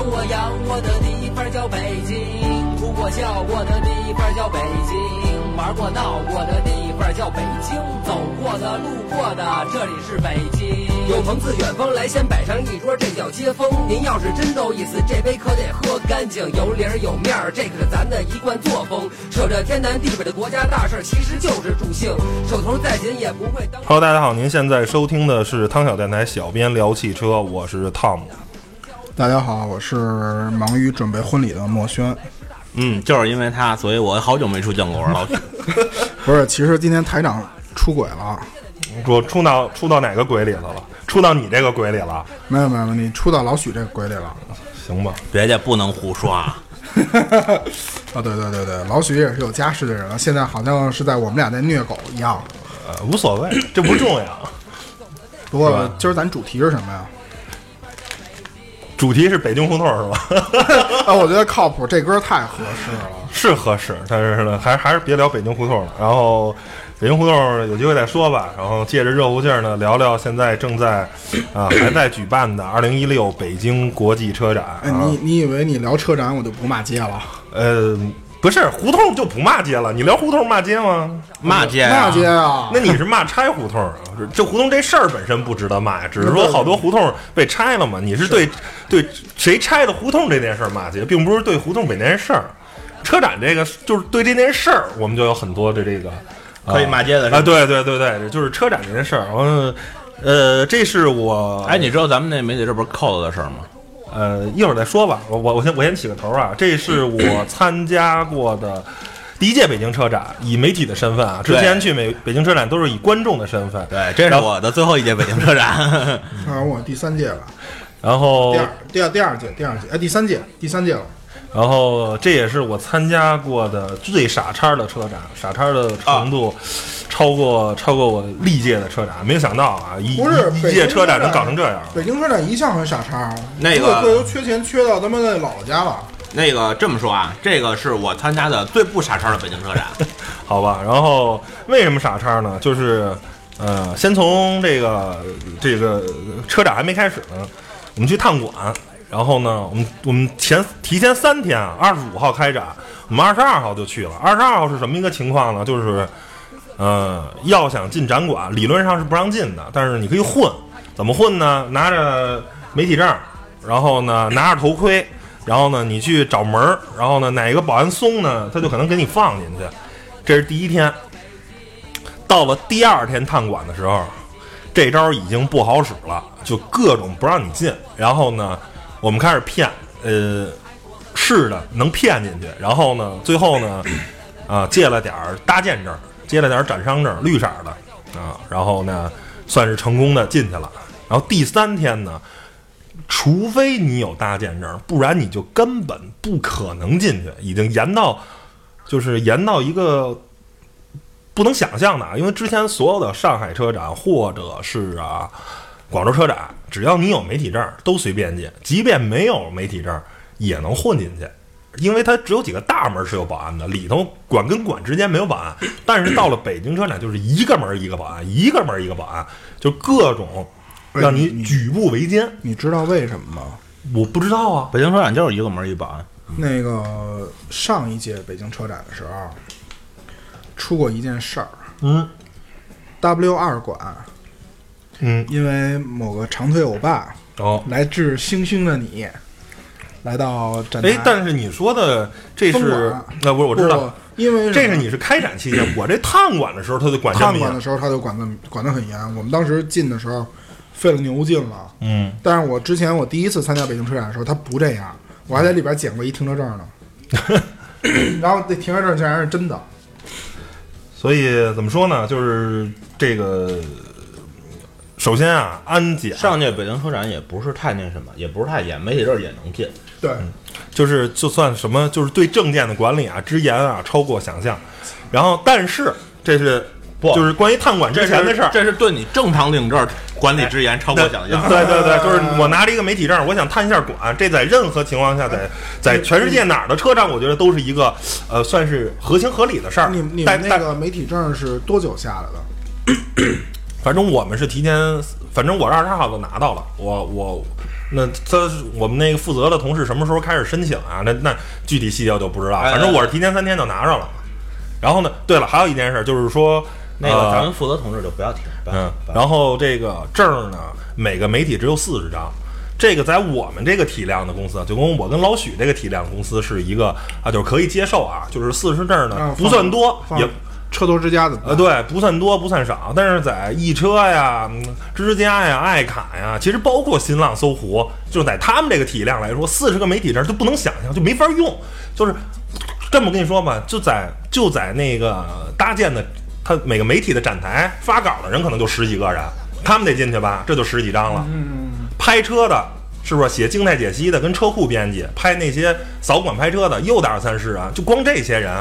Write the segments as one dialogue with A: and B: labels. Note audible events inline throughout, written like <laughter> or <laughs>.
A: 生我养我的地方叫北京，哭过笑过的地方叫北京，玩过闹过的地方叫北京，走过的路过的这里是北京。有朋自远方来，先摆上一桌，这叫接风。您要是真够意思，这杯可得喝干净，有理儿有面儿，这可是咱的一贯作风。扯着天南地北的国家大事，其实就是助兴，手头再紧也不会当。
B: Hello，大家好，您现在收听的是汤小电台小编聊汽车，我是汤姆。
C: 大家好，我是忙于准备婚礼的墨轩。
D: 嗯，就是因为他，所以我好久没出酱果了。<laughs>
C: 不是，其实今天台长出轨了，
B: 我出到出到哪个鬼里来了？出到你这个鬼里了？
C: 没有没有，你出到老许这个鬼里了。
B: 行吧，
D: 别介，不能胡说啊！<laughs>
C: 啊，对对对对，老许也是有家室的人了，现在好像是在我们俩在虐狗一样。
B: 呃，无所谓，这不重要。
C: 不过今儿咱主题是什么呀？
B: 主题是北京胡同是吧？<laughs>
C: 啊，我觉得靠谱，这歌太合适了。
B: 是合适，但是呢，还还是别聊北京胡同了。然后，北京胡同有机会再说吧。然后借着热乎劲儿呢，聊聊现在正在啊、<coughs> 还在举办的二零一六北京国际车展。
C: 你你以为你聊车展我就不骂街了？
B: 呃，不是胡同就不骂街了，你聊胡同骂街吗？
D: 骂街
C: 骂
D: 啊！
C: 街啊！
B: 那你是骂拆胡同啊？这胡同这事儿本身不值得骂呀，只是说好多胡同被拆了嘛。你是对对谁拆的胡同这件事儿骂街，并不是对胡同本件事儿。车展这个就是对这件事儿，我们就有很多的这个啊
D: 可以骂街的
B: 啊，对对对对，就是车展这件事儿。嗯，呃，这是我
D: 哎，你知道咱们那媒体这不是扣子的事儿吗？
B: 呃，一会儿再说吧。我我我先我先起个头啊，这是我参加过的第一届北京车展，以媒体的身份啊，之前去美北京车展都是以观众的身份。
D: 对，这是我的最后一届北京车展。
C: 啊，<laughs> 我第三届了，
B: 然后
C: 第二第二第二届第二届，哎，第三届第三届了。
B: 然后这也是我参加过的最傻叉的车展，傻叉的程度超过、超过我历届的车展，没有想到啊，一
C: 不是
B: 一届车展能搞成这样。
C: 北京车展一向很傻叉，
D: 那个
C: 各个都缺钱缺到他妈的姥姥家了。
D: 那个这么说啊，这个是我参加的最不傻叉的北京车展。<laughs>
B: 好吧，然后为什么傻叉呢？就是呃，先从这个这个车展还没开始呢，我们去探馆，然后呢，我们我们前提前三天啊，二十五号开展，我们二十二号就去了。二十二号是什么一个情况呢？就是呃，要想进展馆，理论上是不让进的，但是你可以混，怎么混呢？拿着媒体证，然后呢拿着头盔。然后呢，你去找门儿，然后呢，哪个保安松呢，他就可能给你放进去。这是第一天。到了第二天探馆的时候，这招已经不好使了，就各种不让你进。然后呢，我们开始骗，呃，是的，能骗进去。然后呢，最后呢，啊、借了点搭建证，借了点展商证，绿色的啊，然后呢，算是成功的进去了。然后第三天呢，除非你有搭建证，不然你就根本不可能进去。已经严到，就是严到一个不能想象的！因为之前所有的上海车展或者是啊广州车展，只要你有媒体证，都随便进；即便没有媒体证，也能混进去。因为它只有几个大门是有保安的，里头馆跟馆之间没有保安。但是到了北京车展，就是一个门一个保安，一个门一个保安，就各种让你举步维艰。
C: 你知道为什么吗？
B: 我不知道啊，
D: 北京车展就是一个门一保安。
C: 那个上一届北京车展的时候，出过一件事儿。
B: 嗯
C: W 二馆
B: 嗯，
C: 因为某个长腿欧巴
B: 哦，
C: 来自星星的你，来到展台。
B: 哎，但是你说的这是
C: 馆
B: 那不是我知道，
C: 因为
B: 这是你是开展期间，我这探馆的时候他就管这么严。
C: 看馆的时候，他就管的管的很严。我们当时进的时候费了牛劲了。
B: 嗯，
C: 但是我之前我第一次参加北京车展的时候，他不这样，我还在里边捡过一停车证呢。<laughs> 然后那停车证竟然是真的，
B: 所以怎么说呢？就是这个，首先啊，安检
D: 上届北京车展也不是太那什么，也不是太严，媒体证也能进。
C: 对，
B: 就是就算什么，就是对证件的管理啊，之严啊，超过想象。然后，但是这是
D: 不
B: 就是关于探管之前的事儿。
D: 这是对你正常领证管理之言超过想象。
B: 对对对，就是我拿着一个媒体证，我想探一下管，这在任何情况下，在在全世界哪儿的车站，我觉得都是一个呃，算是合情合理的事儿。
C: 你你那个媒体证是多久下来的？<clears throat>
B: 反正我们是提前，反正我是二十二号就拿到了，我我那他我们那个负责的同事什么时候开始申请啊？那那具体细节我就不知道，
D: 哎
B: 反正我是提前三天就拿着了。然后呢，对了，还有一件事就是说，
D: 那个
B: 呃
D: 咱们负责同志就不要提了，
B: 嗯然后这个证呢，每个媒体只有四十张。这个在我们这个体量的公司，就跟我跟老许这个体量公司是一个啊，就是可以接受啊，就是四十证呢
C: 啊
B: 不算多，也
C: 车头之家怎么
B: 呃，对，不算多，不算少，但是在易车呀、嗯之家呀、爱卡呀，其实包括新浪、搜狐，就在他们这个体量来说，四十个媒体证就不能想象，就没法用。就是这么跟你说吧，就在就在那个搭建的，他每个媒体的展台发稿的人可能就十几个人，他们得进去吧，这就十几张了。拍车的，是不是写静态解析的，跟车库编辑拍那些扫管拍车的，又得二三十人，就光这些人，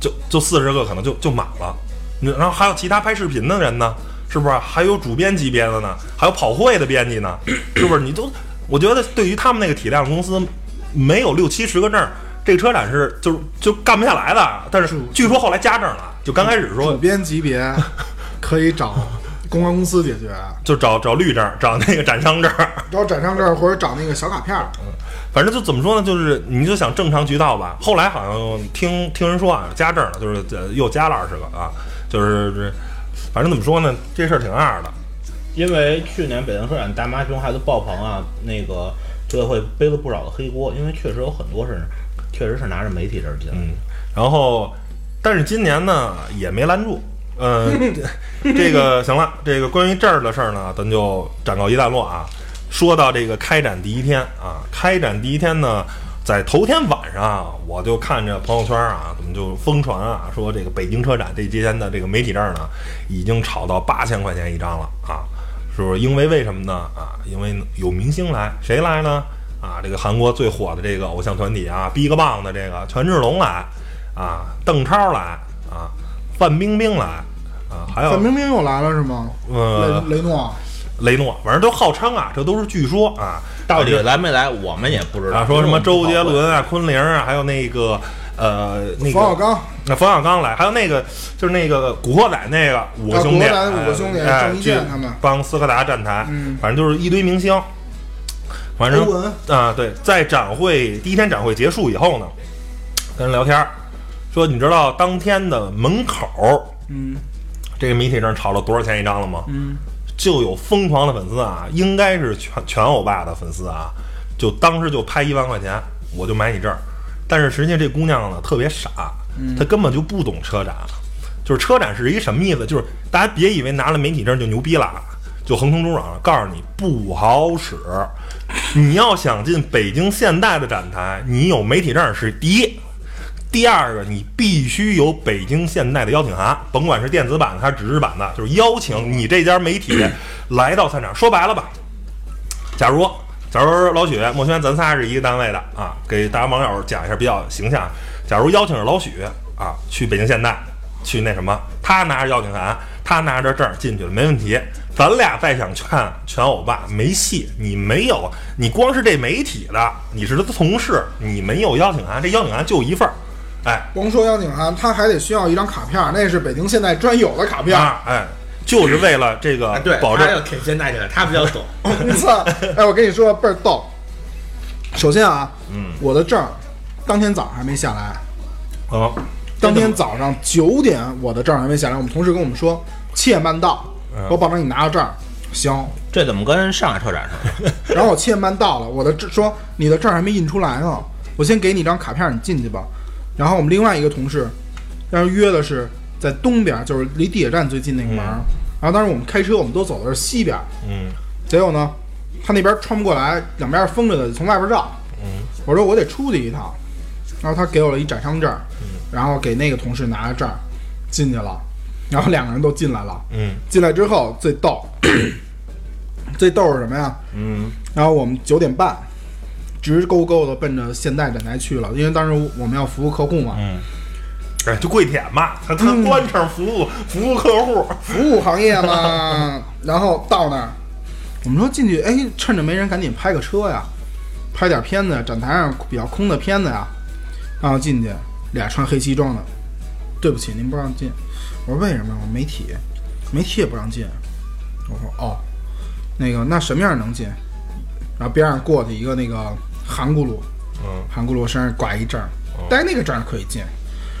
B: 就就四十个可能就就满了。然后还有其他拍视频的人呢，是不是？还有主编级别的呢，还有跑会的编辑呢，是不是？你都，我觉得对于他们那个体量公司，没有六七十个证，这个车展是就是就干不下来的。但是据说后来加证了，就刚开始说
C: 主编级别可以找公关公司解决，<laughs>
B: 就找找绿证，找那个展商证。<laughs>
C: 找展商证或者找那个小卡片儿。
B: 反正就怎么说呢，就是你就想正常渠道吧。后来好像听听人说啊，加证了，就是呃又加了二十个啊，就是这反正怎么说呢，这事儿挺二的。
E: 因为去年北京车展大妈熊孩子爆棚啊，那个组委会背了不少的黑锅，因为确实有很多是，确实是拿着媒体证进来的。
B: 嗯，然后但是今年呢也没拦住。嗯、<laughs> 这个行了，这个关于这儿的事儿呢，咱就暂告一段落啊。说到这个开展第一天啊，开展第一天呢，在头天晚上啊，我就看着朋友圈啊，怎么就疯传啊，说这个北京车展这几天的这个媒体证呢，已经炒到八千块钱一张了啊，是不是？因为为什么呢？啊，因为有明星来，谁来呢？啊，这个韩国最火的这个偶像团体啊，BigBang 的这个权志龙来，啊，邓超来，啊，范冰冰来，啊，还有
C: 范冰冰又来了是吗？
B: 呃
C: 雷雷诺，
B: 雷诺，反正都号称啊，这都是据说啊，
E: 到底来没来，我们也不知道。
B: 啊，说什么周杰伦啊、昆凌啊，还有那个呃那个
C: 冯小刚，
B: 那冯小刚来，还有那个就是那个古惑仔那个五个兄弟，
C: 啊古惑仔五个兄弟
B: 哎
C: 郑伊健
B: 去
C: 他们
B: 帮斯柯达站台，
C: 嗯
B: 反正就是一堆明星。反正啊，对，在展会第一天展会结束以后呢，跟人聊天儿，说你知道当天的门口儿
C: 嗯
B: 这个媒体证炒了多少钱一张了吗？
C: 嗯，
B: 就有疯狂的粉丝啊，应该是全全欧巴的粉丝啊，就当时就拍一万块钱，我就买你证儿。但是实际上这姑娘呢特别傻，她根本就不懂车展，就是车展是一什么意思？就是大家别以为拿了媒体证就牛逼了，就横冲直撞，告诉你不好使。你要想进北京现代的展台，你有媒体证是第一。第二个，你必须有北京现代的邀请函，甭管是电子版的还是纸质版的，就是邀请你这家媒体来到赛场。说白了吧，假如假如老许、莫轩咱仨是一个单位的啊，给大家网友讲一下比较形象。假如邀请着老许啊去北京现代，去那什么，他拿着邀请函，他拿着证进去了，没问题。咱俩再想劝全欧巴没戏，你没有，你光是这媒体的，你是他的同事，你没有邀请函，这邀请函就一份儿，哎，
C: 光说邀请函，他还得需要一张卡片儿，那是北京现代专有的卡片
B: 哎，就是为了这个
E: 哎对，
B: 保证
E: 他要挺现代起来，他比较懂。<laughs>
C: 你操！哎，我跟你说倍儿逗。首先啊，
B: 嗯，
C: 我的证儿当天早上还没下来，
B: 哦，
C: 当天早上九点我的证儿还没下来，我们同事跟我们说七点半到，
B: 嗯
C: 我保证你拿到证儿。行，
E: 这怎么跟上海车展似的？<laughs>
C: 然后我七点半到了，我的证说你的证儿还没印出来呢，我先给你张卡片儿，你进去吧。然后我们另外一个同事，当时约的是在东边，就是离地铁站最近那个门儿。
B: 嗯
C: 然后当时我们开车，我们都走的是西边，
B: 嗯
C: 结果呢，他那边穿不过来，两边是封着的，从外边绕。
B: 嗯
C: 我说我得出去一趟，然后他给我了一展商证，然后给那个同事拿着证进去了，然后两个人都进来了。
B: 嗯
C: 进来之后最逗，<coughs> 最逗是什么呀？
B: 嗯
C: 然后我们九点半直勾勾的奔着现代展台去了，因为当时我们要服务客户嘛，
B: 嗯，哎，就跪舔嘛，他他
C: 嗯
B: 官场服务服务客户，
C: 服务行业嘛。<laughs> 然后到那儿，我们说进去，哎，趁着没人赶紧拍个车呀，拍点片子，展台上比较空的片子呀。然后进去，俩穿黑西装的，对不起，您不让进。我说为什么？我说媒体，媒体也不让进。我说哦，那个那什么样能进？然后边上过去一个那个韩轱辘，
B: 嗯，
C: 韩轱辘身上挂一证儿，但是那个证儿可以进。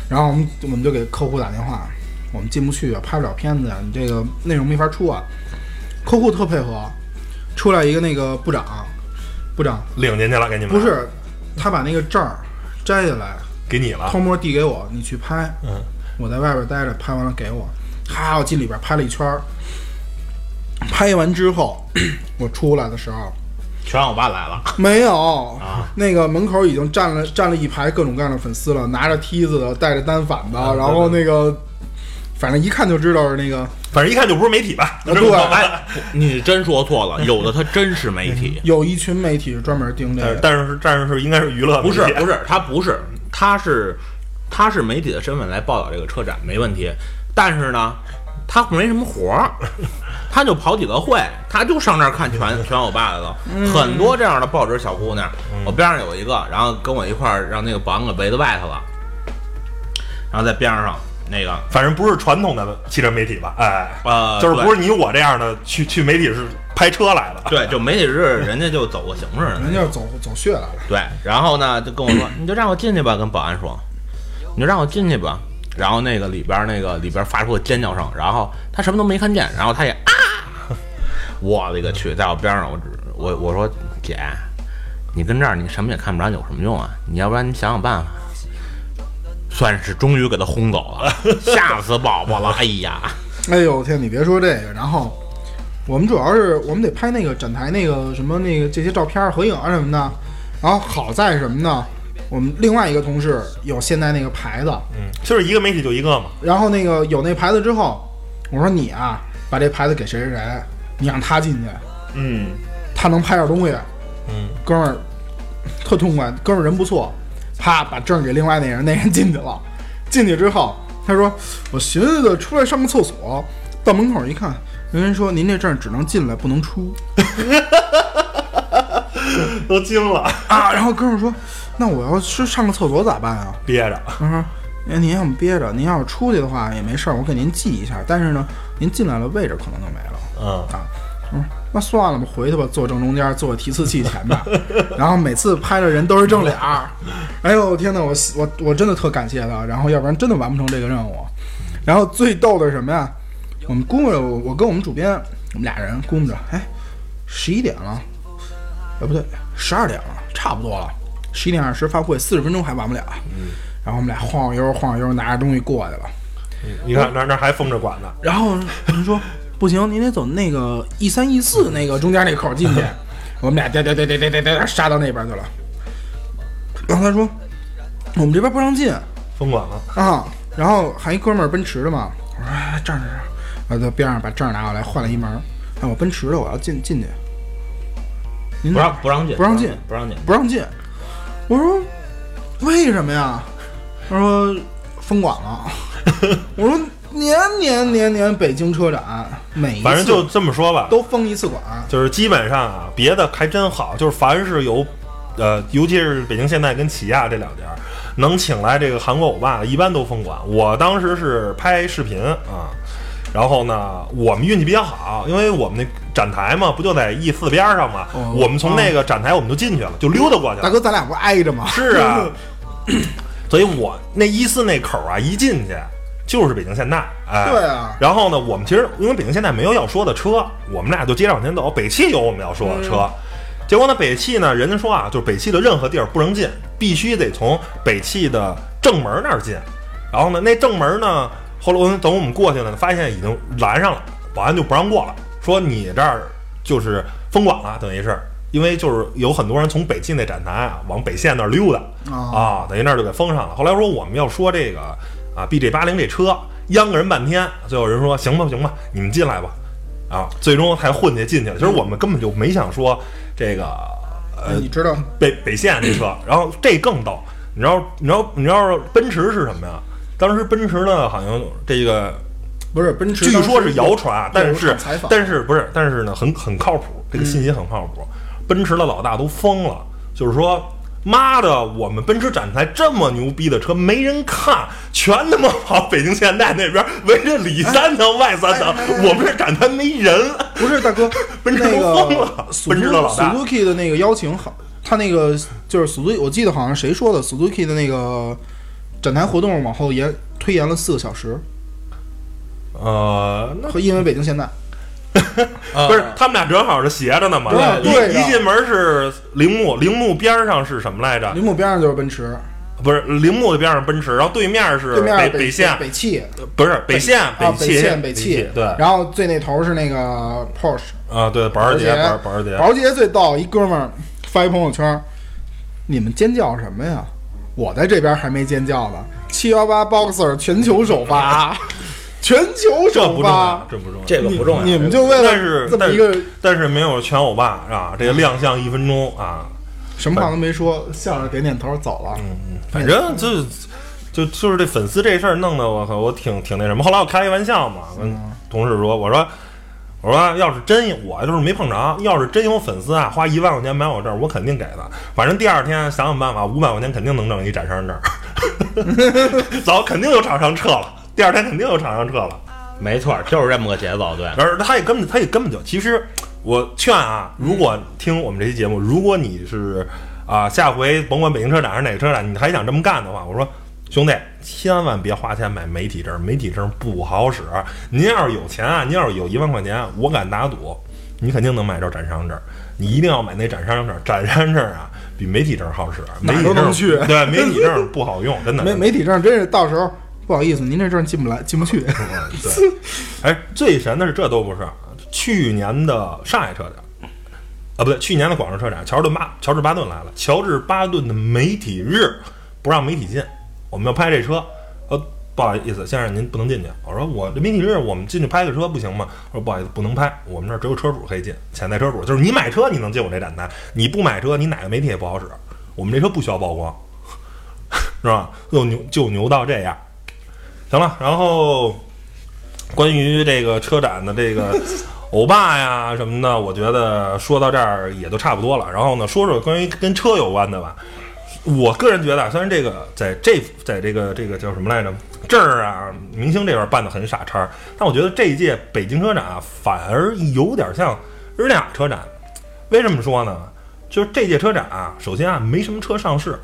C: 然后我们我们就给客户打电话，我们进不去啊，拍不了片子呀，你这个内容没法出啊。客户特配合，出来一个那个部长，部长
B: 领进去了，给你们
C: 不是，他把那个证儿摘下来，
B: 给你了
C: 偷，摸递给我，你去拍。
B: 嗯，
C: 我在外边待着，拍完了给我。哈，我进里边拍了一圈儿。拍完之后，<clears throat> 我出来的时候
E: 全让我爸来了，<laughs>
C: 没有
E: 啊，
C: 那个门口已经站了站了一排各种各样的粉丝了，拿着梯子的，带着单反的，
B: 啊
C: 然后那个，反正一看就知道是那个，
B: 反正一看就不是媒体吧？
C: 啊对
E: 哎，<laughs> 你真说错了，有的他真是媒体，<laughs>
C: 有一群媒体是专门盯这个。
B: 但是但是是应该是娱乐媒体，
E: 不是不是，他不是，他是他是媒体的身份来报道这个车展没问题，但是呢，他没什么活儿，他就跑几个会，他就上那儿看全全我爸来了，很多这样的报纸小姑娘，我边上有一个，然后跟我一块儿让那个保安给围在外头了，然后在边上那个
B: 反正不是传统的汽车媒体吧？哎，
E: 呃，
B: 就是不
E: 是
B: 是你我这样的去去媒体是拍车来的，
E: 对，就媒体是人家就走个形式的
C: 人家是走走穴来了，
E: 对，然后呢就跟我说，<clears throat> 你就让我进去吧，跟保安说，你就让我进去吧。然后那个里边那个里边发出了尖叫声，然后他什么都没看见，然后他也啊，我勒个去，在我边上，我只我我说姐，你跟这儿你什么也看不着，有什么用啊？你要不然你想想办法。算是终于给他轰走了，<laughs> 吓死宝宝了！哎呀，
C: 哎呦天，你别说这个，然后我们主要是我们得拍那个展台那个什么那个这些照片儿合影啊什么的，然后好在什么呢？我们另外一个同事有现在那个牌子，
B: 嗯，就是一个媒体就一个嘛，
C: 然后那个有那牌子之后，我说你啊，把这牌子给谁谁谁，你让他进去，
B: 嗯
C: 他能拍点东西，
B: 嗯，
C: 哥们儿特痛快，哥们儿人不错，啪把证给另外那人，那人进去了，进去之后他说我寻思着出来上个厕所，到门口一看，人家说您这证只能进来不能出 <laughs>
B: 都惊了，
C: 啊，然后哥们儿说那我要是上个厕所咋办啊？
B: 憋着，
C: 他说。哎，您要么憋着，您要是出去的话也没事儿，我给您记一下。但是呢，您进来了，位置可能就没了。
B: 嗯，
C: 嗯，那算了吧，回去吧，坐正中间，坐提词器前面。<laughs> 然后每次拍的人都是正脸儿。哎呦天哪，我我我真的特感谢他，然后要不然真的完不成这个任务。然后最逗的是什么呀？我们估摸着，我跟我们主编，我们俩人估摸着，哎，十一点了，哎不对，十二点了，差不多了，十一点二十发布会，四十分钟还完不了。然后我们俩晃晃悠晃晃悠，拿着东西过去了。
B: 你看那那还封着管呢，
C: 然后人说不行，您得走那个 E 三 E 四那个中间那口进去。<laughs> 我们俩颠颠颠颠颠颠颠杀到那边去了。然后他说我们这边不让进
B: 封管了，
C: 啊。然后还一哥们儿奔驰的嘛，我说哎这儿这儿，然后在边上把证拿过来换了一门儿。哎，我奔驰的，我要进进去。您
E: 不让不让进，
C: 不让进
E: 不让进。
C: 不让进。我说为什么呀？他说封管了。我说年年年年北京车展每一次
B: 反正就这么说吧，
C: 都封一次馆。
B: 就是基本上啊，别的还真好，就是凡是有，呃，尤其是北京现代跟起亚这两家，能请来这个韩国欧巴的，一般都封馆。我当时是拍视频啊，然后呢，我们运气比较好，因为我们那展台嘛，不就在 E 四边上嘛，
C: 哦
B: 我们从那个展台我们就进去了，就溜达过去了。
C: 大哥，咱俩不挨着吗？
B: 是啊，<laughs> 所以我那 E 四那口啊，一进去就是北京现代，哎，
C: 对啊
B: 然后呢，我们其实因为北京现代没有要说的车，我们俩就接着往前走。北汽有我们要说的车，结果呢，北汽呢，人家说啊，就是北汽的任何地儿不能进，必须得从北汽的正门那儿进。然后呢，那正门呢，后来我们等我们过去了，发现已经拦上了，保安就不让过了，说你这儿就是封管了，等于是。因为就是有很多人从北汽那展台啊往北线那儿溜达
C: 哦
B: 啊，等于那儿就给封上了。后来说我们要说这个啊，BJ 八零这车央个人半天，最后人说行吧行吧，你们进来吧，啊，最终还混去进去了。其实我们根本就没想说这个呃
C: 你知道
B: 北北线这车，然后这更逗，你知道你知道你知道奔驰是什么呀？当时奔驰呢好像这个
C: 不是奔驰？
B: 据说是谣传啊，但是，但是不是，但是呢，很很靠谱，这个信息很靠谱。奔驰的老大都疯了，就是说，妈的，我们奔驰展台这么牛逼的车没人看，全他妈跑北京现代那边围着里三层外三层，我们这展台没人。
C: 不是大哥，
B: 奔驰都疯了，奔驰的老大。
C: Suzuki 的那个邀请好，他那个就是 Suzuki，我记得好像谁说的，Suzuki 的那个展台活动往后延推延了四个小时，
B: 呃，那
C: 和因为北京现代。<laughs>
B: 不是他们俩正好是斜着呢嘛？
C: 对对
B: 一一进门是铃木，铃木边上是什么来着？
C: 铃木边上就是奔驰，
B: 不是铃木的边上奔驰，然后对面是北
C: 北
B: 线，
C: 北汽。
B: 不是北线，
C: 北，
B: 汽，
C: 北线
B: 北
C: 汽，
B: 对。
C: 然后最那头是那个 Porsche，
B: 啊，对保时捷，
C: 保时捷。
B: 保保时捷，
C: 保时捷最逗，一哥们儿发一朋友圈，你们尖叫什么呀？我在这边还没尖叫呢，七幺八 Boxer 全球首发，全球首
B: 这不重要
C: 发，，
B: 这不重要。
E: 这个不重要。
C: 你们就为了
B: 但是
C: 了这么一个
B: 但是没有全欧巴啊，这个亮相一分钟啊，
C: 什么话都没说，笑着点点头走了。
B: 嗯反正就就就是这粉丝这事儿弄得我靠，我挺挺那什么。后来我开一玩笑嘛，跟同事说，我说我说要是真我就是没碰着，要是真有粉丝啊，花一万块钱买我证，我肯定给的。反正第二天想想办法，五百块钱肯定能挣一展商证，<laughs> 早肯定有厂商撤了。第二天肯定有厂商撤了，
E: 没错，就是这么个节奏。对，
B: 而他也根本他也根本就，其实我劝啊，如果听我们这期节目，如果你是啊下回甭管北京车展还是哪个车展，你还想这么干的话，我说兄弟，千万别花钱买媒体证，媒体证不好使。您要是有钱啊，您要是有一万块钱，我敢打赌，你肯定能买着展商证。你一定要买那展商证，展商证啊比媒体证好使，媒
C: 哪
B: 体证
C: 儿都能去
B: 对，媒体证不好用，真的。
C: 媒媒体证真是到时候不好意思，您这证进不来，进不去。<laughs>
B: 对，哎，最神的是这都不是，去年的上海车展，啊，不对，去年的广州车展，乔治巴乔治巴顿来了，乔治巴顿的媒体日不让媒体进，我们要拍这车，呃，不好意思，先生您不能进去。我说我这媒体日我们进去拍个车不行吗？我说不好意思，不能拍，我们这儿只有车主可以进，潜在车主就是你买车你能进我这展台，你不买车你哪个媒体也不好使，我们这车不需要曝光，是吧？<laughs> 就牛就牛到这样。行了，然后关于这个车展的这个 <laughs> 欧巴呀什么的，我觉得说到这儿也都差不多了。然后呢，说说关于跟车有关的吧。我个人觉得啊，虽然这个在这在这个这个叫什么来着这儿啊，明星这边办的很傻叉，但我觉得这一届北京车展啊，反而有点像日内瓦车展。为什么说呢？就是这届车展啊，首先啊没什么车上市，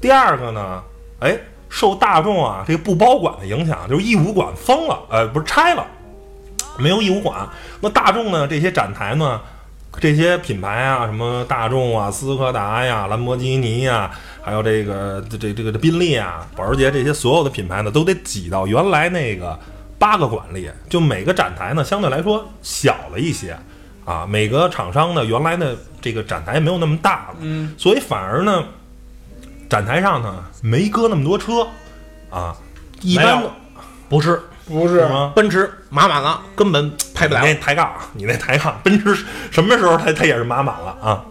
B: 第二个呢，哎，受大众啊这个不包管的影响，就是义乌馆封了，呃，不是拆了，没有义乌馆。那大众呢这些展台呢，这些品牌啊，什么大众啊、斯柯达呀、兰博基尼呀，还有这个这这这个宾利啊、保时捷这些所有的品牌呢，都得挤到原来那个八个馆里，就每个展台呢相对来说小了一些。啊，每个厂商呢，原来的这个展台没有那么大了，
C: 嗯，
B: 所以反而呢，展台上呢没搁那么多车，啊，一般
E: 不是
C: 不是
B: 是吗？
E: 奔驰码满了，根本拍不
B: 你
E: 了。
B: 那抬杠，你那抬杠，奔驰什么时候它它也是码满了啊？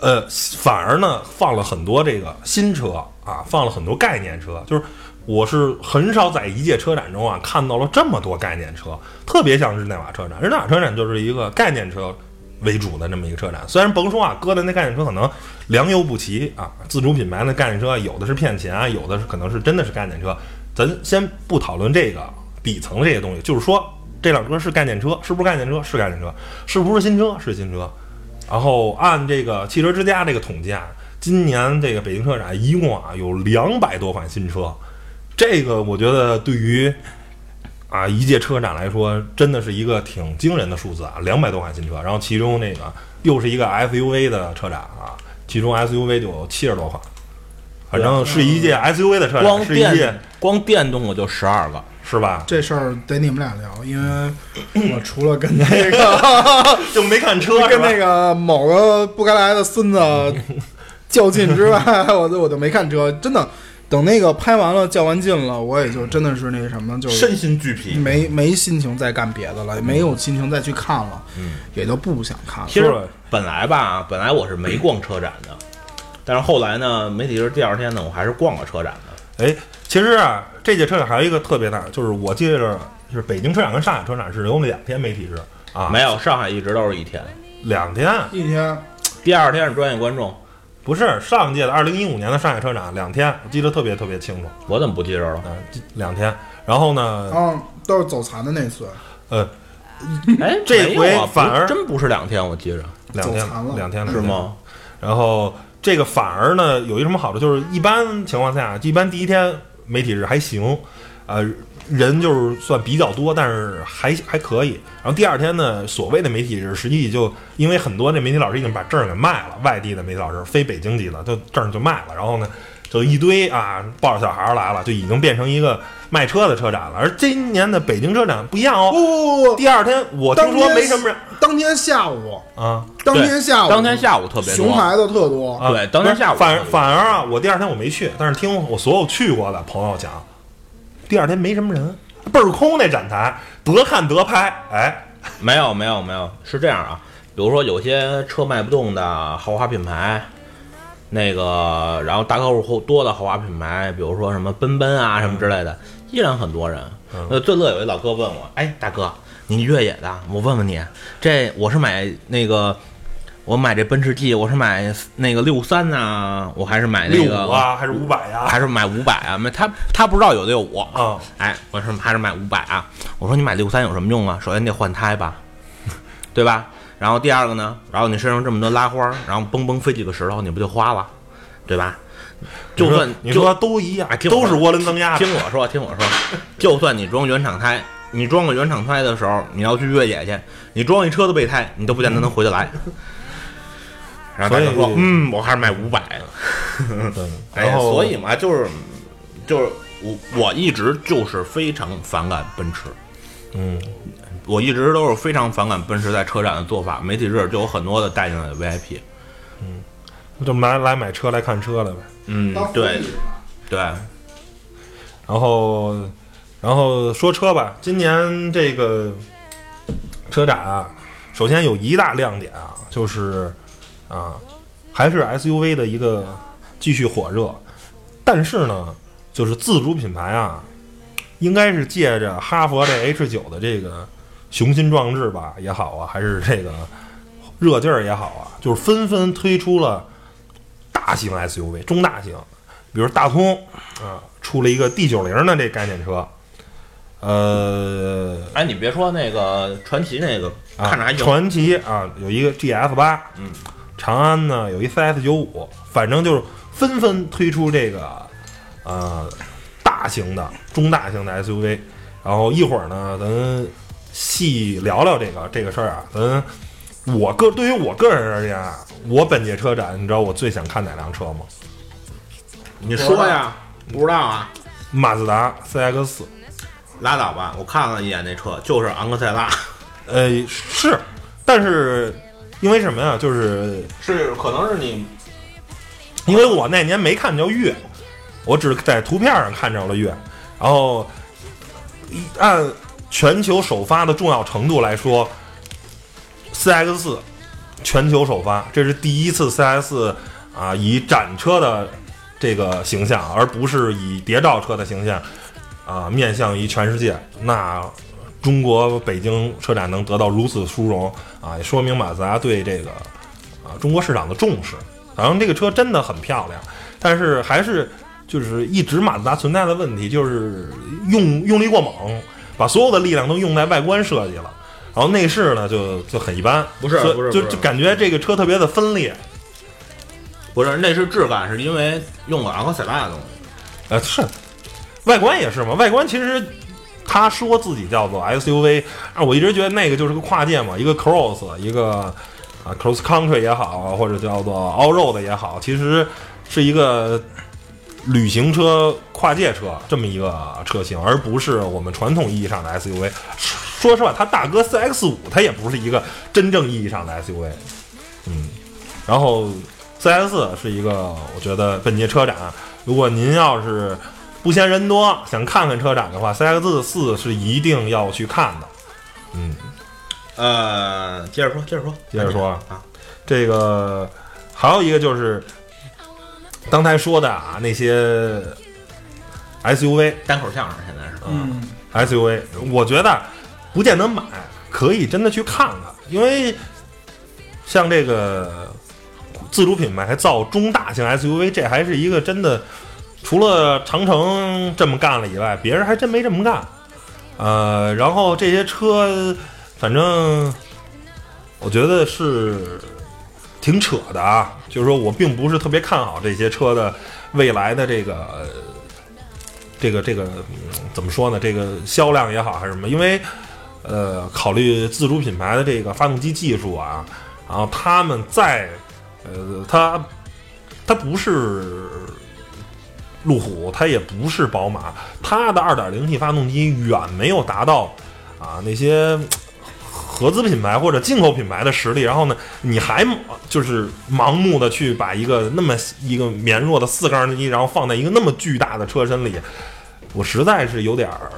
B: 呃，反而呢放了很多这个新车啊，放了很多概念车，就是我是很少在一届车展中啊看到了这么多概念车，特别像日内瓦车展。日内瓦车展就是一个概念车为主的这么一个车展，虽然甭说啊，哥的那概念车可能良莠不齐啊，自主品牌的概念车有的是骗钱，有的是可能是真的是概念车。咱先不讨论这个底层这些东西，就是说这辆车是概念车，是不是概念车？是概念车，是不是新车？是新车。然后按这个汽车之家这个统计啊，今年这个北京车展一共啊有两百多款新车，这个我觉得对于啊一届车展来说，真的是一个挺惊人的数字啊，两百多款新车。然后其中那个又是一个 SUV 的车展啊，其中 SUV 就有七十多款，反正是一届 SUV 的车展，是一届
E: 电光电动的就十二个，
B: 是吧？
C: 这事儿得你们俩聊，因为 <clears throat> 我除了跟那个
B: 就没看车 <laughs>
C: 跟那个某个不该来的孙子较劲之外，<laughs> 我就我就没看车。真的，等那个拍完了较完劲了，我也就真的是那什么，就是
E: 身心俱疲。
C: 没没心情再干别的了，也没有心情再去看了，也就不想看了。
E: 其实
B: 是
E: 本来吧，本来我是没逛车展的，但是后来呢，媒体日第二天呢，我还是逛了车展的。
B: 哎，其实啊，这届车展还有一个特别大，就是我记着是北京车展跟上海车展是有两天媒体日啊，
E: 没有，上海一直都是一天，
B: 两天，
C: 一天
E: 第二天是专业观众。
B: 不是上届的二零一五年的上海车展两天，我记得特别特别清楚，
E: 我怎么不记着了？
B: 啊、两天。然后呢，
C: 啊，都是走残的那次，
B: 呃，
E: 哎，
B: 这回反而
E: 真不是两天，我记着
B: 两天
C: 走残了
B: 两天
E: 是？吗？
B: 然后这个反而呢有一什么好处，就是一般情况下，一般第一天媒体日还行，呃，人就是算比较多，但是还还可以。然后第二天呢，所谓的媒体日，实际就因为很多这媒体老师已经把证儿给卖了，外地的媒体老师非北京籍的，就证儿就卖了。然后呢，就一堆啊抱着小孩儿来了，就已经变成一个卖车的车展了。而今年的北京车展不一样哦，
C: 不，
B: 第二天我听说没什么人
C: 当天下午，
B: 啊。
C: 当天下午，
E: 当天下午特别多，
C: 熊孩子特多。
B: 啊
E: 对当天下午
B: 反反而啊，我第二天我没去，但是听我所有去过的朋友讲，第二天没什么人，倍儿空那展台，得看得拍，哎，
E: 没有没有没有，是这样啊。比如说有些车卖不动的豪华品牌，那个然后大客户多的豪华品牌，比如说什么奔奔啊什么之类的，依然很多人。
B: 嗯
E: 呃，最乐有一老哥问我，哎，大哥，你越野的，我问问你，这我是买那个。我买这奔驰 G，我是买那个六三呢，我还是买那
B: 六
E: 个
B: 五啊，还是五百呀？
E: 还是买五百啊？没他他不知道有六五
B: 啊，
E: 哎，我说还是买五百啊。我说你买六三有什么用啊？首先你得换胎吧，<laughs> 对吧？然后第二个呢，然后你身上这么多拉花儿，然后嘣嘣飞几个石头，你不就花了，对吧？就算就
B: 你说都一样都是涡轮增压
E: 听我说，听我说，<laughs> 就算你装原厂胎，你装个原厂胎的时候，你要去越野去，你装一车的备胎，你都不见得能回得来。然后大家说，嗯，我还是买五百的。<laughs>
B: 对，<laughs> 然后
E: 所以嘛，就是就是我我一直就是非常反感奔驰，
B: 嗯，
E: 我一直都是非常反感奔驰在车展的做法。媒体日就有很多的带进来的 VIP，嗯
B: 就来来买车来看车来呗。
E: 嗯，对对，
B: 然后，然后说车吧，今年这个车展啊，首先有一大亮点啊，就是啊，还是 SUV 的一个继续火热，但是呢，就是自主品牌啊，应该是借着哈佛这 H 九的这个雄心壮志吧也好啊，还是这个热劲儿也好啊，就是纷纷推出了大型 SUV、中大型，比如大通啊，出了一个 D 九零的这概念车，呃，
E: 哎，你别说那个传奇那个，
B: 啊
E: 看着还行，
B: 传奇啊，有一个 GS 八，
E: 嗯，
B: 长安呢有一 CS 九五，反正就是纷纷推出这个呃大型的、中大型的 SUV。然后一会儿呢，咱细聊聊这个这个事儿啊。咱我个对于我个人而言啊，我本届车展，你知道我最想看哪辆车吗？
E: 你说呀，不知道啊，
B: 马自达 CX 四。
E: 拉倒吧，我看了一眼那车，就是昂克赛拉，
B: 呃，是，但是因为什么呀？就是
E: 是可能是你
B: 因为我那年没看着月，我只在图片上看着了月。然后一按全球首发的重要程度来说，CX 四全球首发，这是第一次四啊以展车的这个形象，而不是以谍照车的形象啊面向于全世界。那中国北京车展能得到如此殊荣啊，也说明马自达对这个啊中国市场的重视。反正这个车真的很漂亮，但是还是就是一直马自达存在的问题，就是用用力过猛，把所有的力量都用在外观设计了，然后内饰呢就就很一般，
E: 不是不是不是
B: 就就感觉这个车特别的分裂。
E: 不是内饰质感，是因为用了昂克赛拉的东西。
B: 呃，是，外观也是嘛。外观其实他说自己叫做 SUV 啊，我一直觉得那个就是个跨界嘛，一个 cross，一个啊 cross country 也好，或者叫做 all road 也好，其实是一个旅行车、跨界车这么一个车型，而不是我们传统意义上的 SUV。说实话，他大哥 CX 五，它也不是一个真正意义上的 SUV。嗯，然后 cs 四是一个，我觉得本届车展，如果您要是不嫌人多，想看看车展的话，4X 四是一定要去看的。嗯，
E: 呃，接着说，接着说，
B: 接着说
E: 啊，
B: 这个还有一个就是刚才说的啊，那些 SUV
E: 单口相声现在是。
C: 嗯
B: ，SUV，我觉得不见得买，可以真的去看看，因为像这个自主品牌造中大型 SUV，这还是一个真的，除了长城这么干了以外，别人还真没这么干。呃，然后这些车反正我觉得是挺扯的啊，就是说我并不是特别看好这些车的未来的这个这个这个、怎么说呢？这个销量也好还是什么？因为呃，考虑自主品牌的这个发动机技术啊，然后他们在呃，它它不是路虎，它也不是宝马，它的 2.0T 发动机远没有达到啊那些合资品牌或者进口品牌的实力。然后呢，你还就是盲目的去把一个那么一个绵弱的四缸机，然后放在一个那么巨大的车身里，我实在是有点儿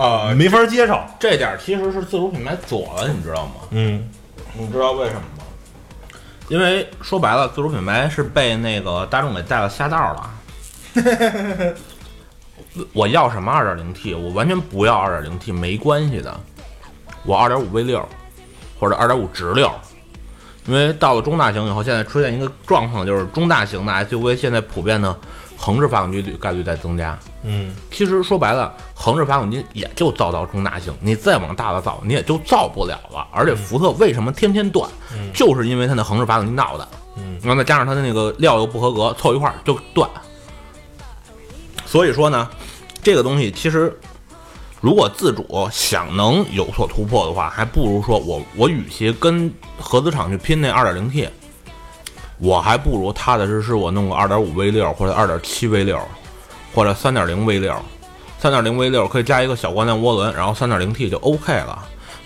E: 啊
B: 没法接受。
E: 这点儿其实是自主品牌左了，你知道吗？
B: 嗯
E: 你知道为什么吗？因为说白了，自主品牌是被那个大众给带了下道了。<laughs> 我要什么 2.0T，我完全不要 2.0T，没关系的。我2.5 V 六或者2.5直六，因为到了中大型以后，现在出现一个状况，就是中大型的 SUV 现在普遍的横置发动机率概率在增加。
B: 嗯
E: 其实说白了，横置发动机也就造到中大型，你再往大了造，你也就造不了了。而且福特为什么天天断，就是因为它的横置发动机闹的。
B: 嗯，
E: 然后再加上它的那个料又不合格，凑一块儿就断。所以说呢，这个东西其实如果自主想能有所突破的话，还不如说我我与其跟合资厂去拼那 2.0T，我还不如踏踏实实我弄个2.5 V 六或者2.7 V 六或者3.0 V 六，3.0 V 六可以加一个小光量涡轮，然后三点零 T 就 OK 了。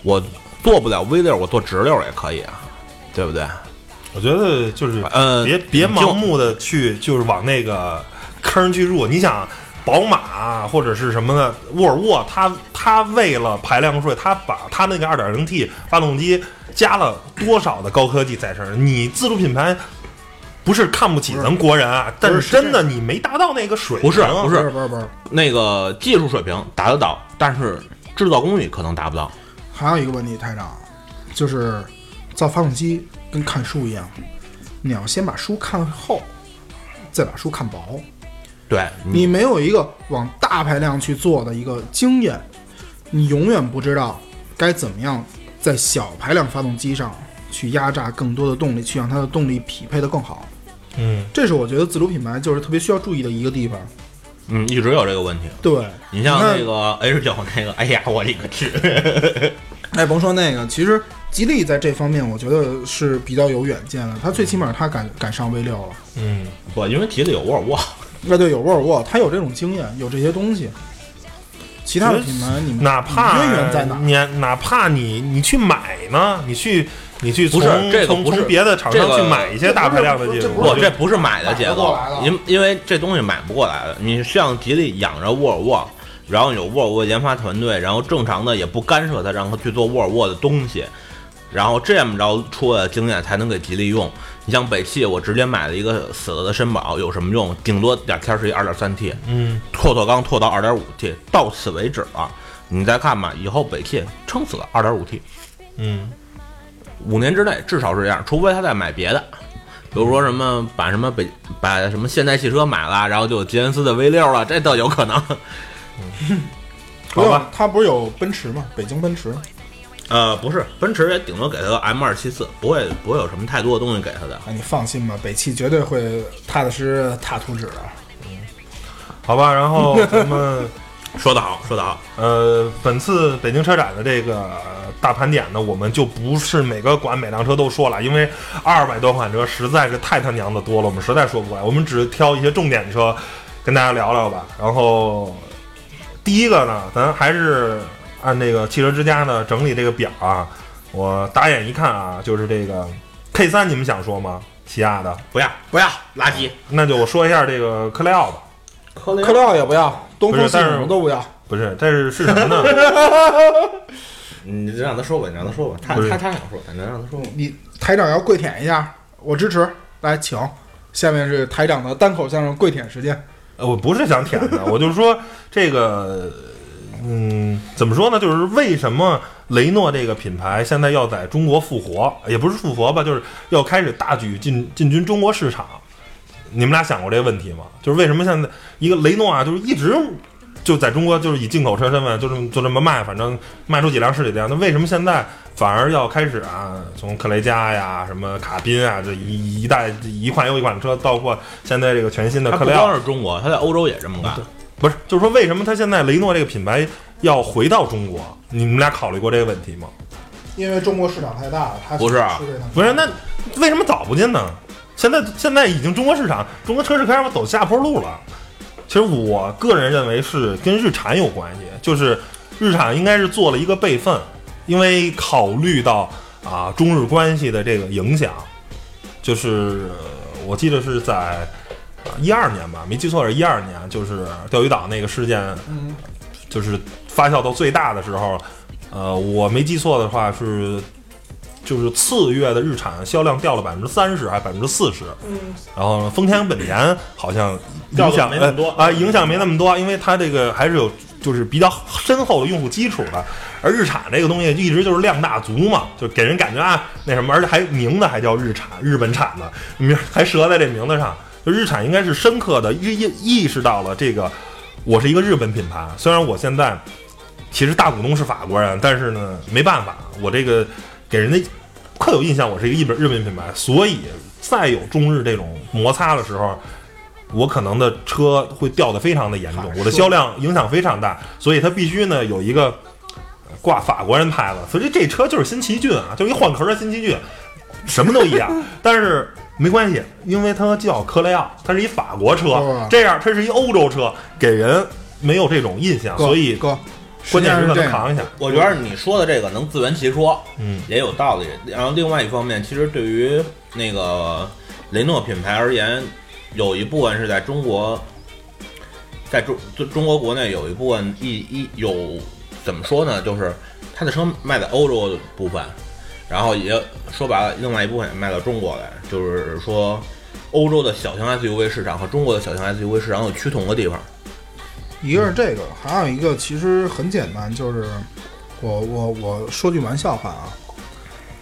E: 我做不了 V 六，我做直六也可以啊，对不对？
B: 我觉得就是
E: 呃，
B: 别别盲目的去就是往那个坑去入。你想，宝马或者是什么的，沃尔沃，它它为了排量税，它把它那个 2.0T 发动机加了多少的高科技在身上？你自主品牌不是看不起咱国人啊，但是真的你没达到那个水平。
E: 不是不是
C: 不是不是不是，
E: 那个技术水平达得到，但是制造工艺可能达不到。
C: 还有一个问题，台长，就是造发动机跟看书一样，你要先把书看厚，再把书看薄。
E: 对
C: 你没有一个往大排量去做的一个经验，你永远不知道该怎么样在小排量发动机上去压榨更多的动力，去让它的动力匹配的更好。
B: 嗯，
C: 这是我觉得自主品牌就是特别需要注意的一个地方。
E: 嗯，一直有这个问题。
C: 对，
E: 你像
C: 看
E: 那个 H 九那个，哎呀，我勒个去！<laughs>
C: 哎，甭说那个，其实吉利在这方面我觉得是比较有远见的，它最起码它敢敢上 V 六了。
B: 嗯，
E: 不，因为提的有沃尔沃，
C: 那对，有沃尔沃，他有这种经验，有这些东西。其他的品牌，你
B: 哪怕
C: 渊源在哪？
B: 你哪怕你你去买呢，你去你去从
E: 不是这个
B: 从
E: 不是
B: 从别的厂商去买一些大排量的技术，
C: 这不是
E: 不，这不是买的结构
C: 买不过来了，
E: 因因为这东西买不过来的。你像吉利养着沃尔沃，然后有沃尔沃研发团队，然后正常的也不干涉他，让他去做沃尔沃的东西，然后这么着出来的经验才能给吉利用。你像北汽，我直接买了一个死了的绅宝，有什么用？顶多两天是一二点三 T，
B: 嗯，
E: 拓拓刚拓到二点五 T，到此为止了。你再看吧，以后北汽撑死了二点五 T，
B: 嗯，
E: 五年之内至少是这样，除非他再买别的，比如说什么把什么北把什么现代汽车买了，然后就有吉恩斯的 V 六了，这倒有可能。<laughs>
C: 不用
B: 好吧，
C: 他不是有奔驰吗？北京奔驰。
E: 呃，不是，奔驰也顶多给他个 M 二七四，不会不会有什么太多的东西给他的。
C: 哎，你放心吧，北汽绝对会踏踏实实踏图纸的。
B: 嗯好吧，然后咱们。<laughs>
E: 说得好，说得好。
B: 呃，本次北京车展的这个呃大盘点呢，我们就不是每个馆每辆车都说了，因为二百多款车实在是太他娘的多了，我们实在说不过来。我们只挑一些重点车跟大家聊聊吧。然后第一个呢，咱还是按这个汽车之家呢整理这个表啊，我打眼一看啊，就是这个 K 三，你们想说吗？起亚的，
E: 不要不要，垃圾。
B: 那就我说一下这个科雷奥吧。
E: 科
C: 科雷傲也不要，东风系
B: 不是但是
C: 统都不要。
B: 不是，但是是什么呢？<laughs>
E: 你让他说吧，你让他说吧，他他他想说，反正让他说吧。
C: 你台长要跪舔一下，我支持。来，请。下面是台长的单口相声跪舔时间。
B: 呃，我不是想舔的，我就是说这个，嗯，怎么说呢？就是为什么雷诺这个品牌现在要在中国复活，也不是复活吧，就是要开始大举进进军中国市场。你们俩想过这个问题吗？就是为什么现在一个雷诺啊，就是一直就在中国就是以进口车身份就这么就这么卖，反正卖出几辆是几辆。那为什么现在反而要开始啊，从克雷嘉呀、什么卡宾啊这一一代一款又一款车，包括现在这个全新的克雷奥
E: 光是中国，它在欧洲也这么干。
B: 不是，就是说为什么他现在雷诺这个品牌要回到中国？你们俩考虑过这个问题吗？
C: 因为中国市场太大了，它
E: 不是
B: 不是，那为什么早不进呢？现在现在已经中国市场，中国车市开始走下坡路了。其实我个人认为是跟日产有关系，就是日产应该是做了一个备份，因为考虑到啊中日关系的这个影响，就是呃我记得是在一二年吧，没记错是一二年，就是钓鱼岛那个事件，
C: 嗯，
B: 就是发酵到最大的时候，呃，我没记错的话是，就是次月的日产销量掉了百分之三十还是百分之四十，
C: 嗯，
B: 然后丰田、本田好像影响
E: 没那么多。
B: 呃啊、影响没那么多，因为它这个还是有就是比较深厚的用户基础的，而日产这个东西一直就是量大足嘛，就给人感觉啊那什么，而且还名字还叫日产，日本产的名还折在这名字上，就日产应该是深刻的意意意识到了这个，我是一个日本品牌，虽然我现在其实大股东是法国人，但是呢没办法，我这个给人的刻有印象，我是一个日本日本品牌，所以再有中日这种摩擦的时候。我可能的车会掉的非常的严重，我的销量影响非常大，所以它必须呢有一个呃挂法国人牌子，所以这车就是新奇骏啊，就一换壳的新奇骏，什么都一样，但是没关系，因为它叫科雷傲，它是一法国车
C: 哦，
B: 这样它是一欧洲车，给人没有这种印象，所以
C: 哥，
B: 关键是它
C: 实际上是这样
B: 能扛一下。
E: 我觉得你说的这个能自圆其说，
B: 嗯，
E: 也有道理。然后另外一方面，其实对于那个雷诺品牌而言，有一部分是在中国，在中中国国内有一部分一一有怎么说呢？就是它的车卖在欧洲的部分，然后也说白了，另外一部分也卖到中国来，就是说。欧洲的小型 SUV 市场和中国的小型 SUV 市场有趋同的地方。
C: 一个是这个，还有一个其实很简单，就是我我我说句玩笑话啊，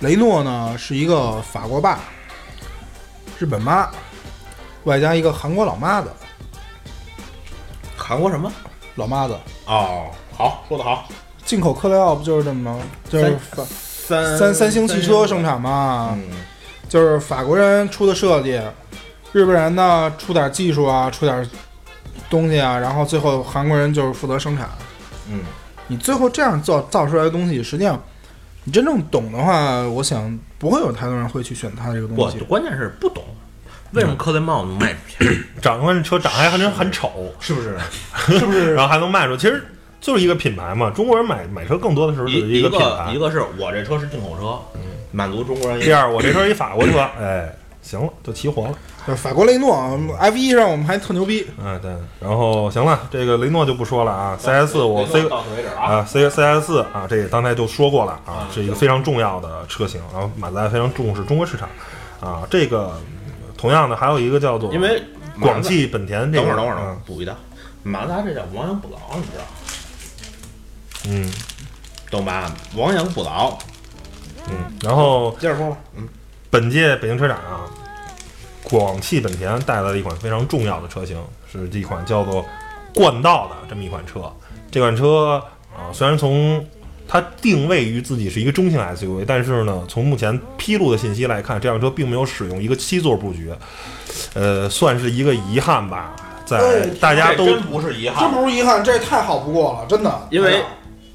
C: 雷诺呢是一个法国爸，日本妈，外加一个韩国老妈子，
E: 韩国什么？
C: 老妈子
E: 哦，好，说得好。
C: 进口克雷奥不就是这么吗？就是法
E: 三
C: 三三星汽车生产嘛，
E: 嗯，
C: 就是法国人出的设计，日本人呢出点技术啊，出点东西啊，然后最后韩国人就是负责生产。
E: 嗯，
C: 你最后这样造造出来的东西，实际上你真正懂的话，我想不会有太多人会去选它这个东
E: 不
C: 西，。
E: 关键是不懂，为什么科雷帽能卖不便宜？
B: 长官这车长得还真很丑，
C: 是不是？<laughs>
B: 是不是？然后还能卖出，其实就是一个品牌嘛。中国人买买车更多的时候是
E: 一
B: 个品牌
E: 个一。个是我这车是进口车，满足中国人。
B: 第二，我这车一法国车，哎，行了，就齐活了。
C: 就是法国雷诺 F 一上我们还特牛逼，
B: 嗯，对。然后行了，这个雷诺就不说了啊。CS 我 C
E: 到此为止啊。
B: 啊 C CS 啊，这个刚才就说过了啊，是一个非常重要的车型。然后马自达非常重视中国市场啊。这个同样的还有一个叫做
E: 因为
B: 广汽本田这个，
E: 等会儿等会儿等会儿
B: 嗯
E: 补一道，马自达这叫亡羊补牢，你知道
B: 嗯
E: 懂吧？亡羊补牢。
B: 嗯。然后
E: 接着说吧。嗯，
B: 本届北京车展啊，广汽本田带来了一款非常重要的车型，是一款叫做冠道的这么一款车。这款车啊，虽然从它定位于自己是一个中型 SUV，但是呢，从目前披露的信息来看，这辆车并没有使用一个七座布局，呃，算是一个遗憾吧。在大家都
E: 不是遗
C: 这
E: 憾，
C: 不是遗憾，这太好不过了，真的。
E: 因为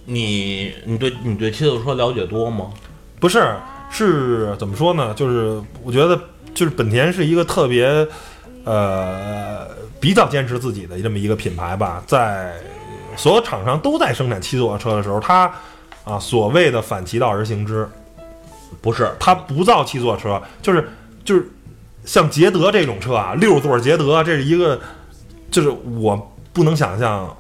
E: 你你对你对七座车了解多吗？
B: 不是，是怎么说呢？就是我觉得，就是本田是一个特别，呃，比较坚持自己的这么一个品牌吧。在所有厂商都在生产七座车的时候，它啊所谓的反其道而行之，
E: 不是，
B: 它不造七座车，就是就是像捷德这种车啊，六座捷德，这是一个，就是我不能想象。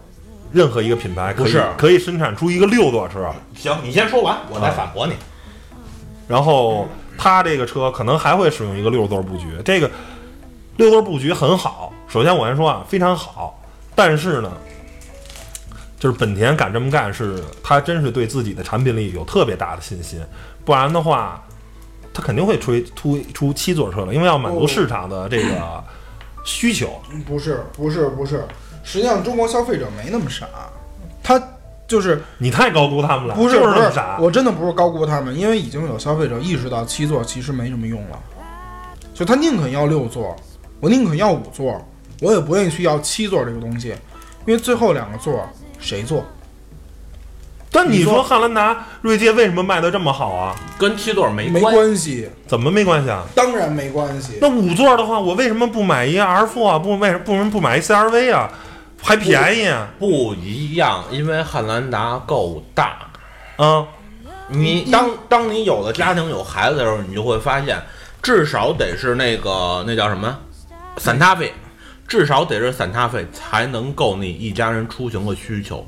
B: 任何一个品牌可以
E: 不是
B: 可以生产出一个六座车，
E: 行，你先说完，我
B: 啊
E: 再反驳你。
B: 然后它这个车可能还会使用一个六座布局，这个六座布局很好。首先我先说啊，非常好，但是呢，就是本田敢这么干，是它真是对自己的产品力有特别大的信心，不然的话，它肯定会推推出七座车了，因为要满足市场的这个需求。
C: 不是不是不是，实际上中国消费者没那么傻，他就是
B: 你太高估他们了，
C: 不是
B: 就是
C: 不是
B: 那么傻，。
C: 我真的不是高估他们，因为已经有消费者意识到七座其实没什么用了，就他宁肯要六座，我宁肯要五座，我也不愿意去要七座这个东西，因为最后两个座谁坐？
B: 但你
C: 你说
B: 说汉兰达、锐界为什么卖的这么好啊？
E: 跟七座没
C: 没
E: 关
C: 关系，
B: 怎么没关系啊？
C: 当然没关系。
B: 那五座的话，我为什么不买一 R4 啊？不为什不为什么不买一 CRV 啊？还便宜啊？
E: 不一样，因为汉兰达够大。
B: 啊，
E: 你当当你有了家庭有孩子的时候，你就会发现，至少得是那个那叫什么，散踏费，至少得是散踏费才能够你一家人出行的需求。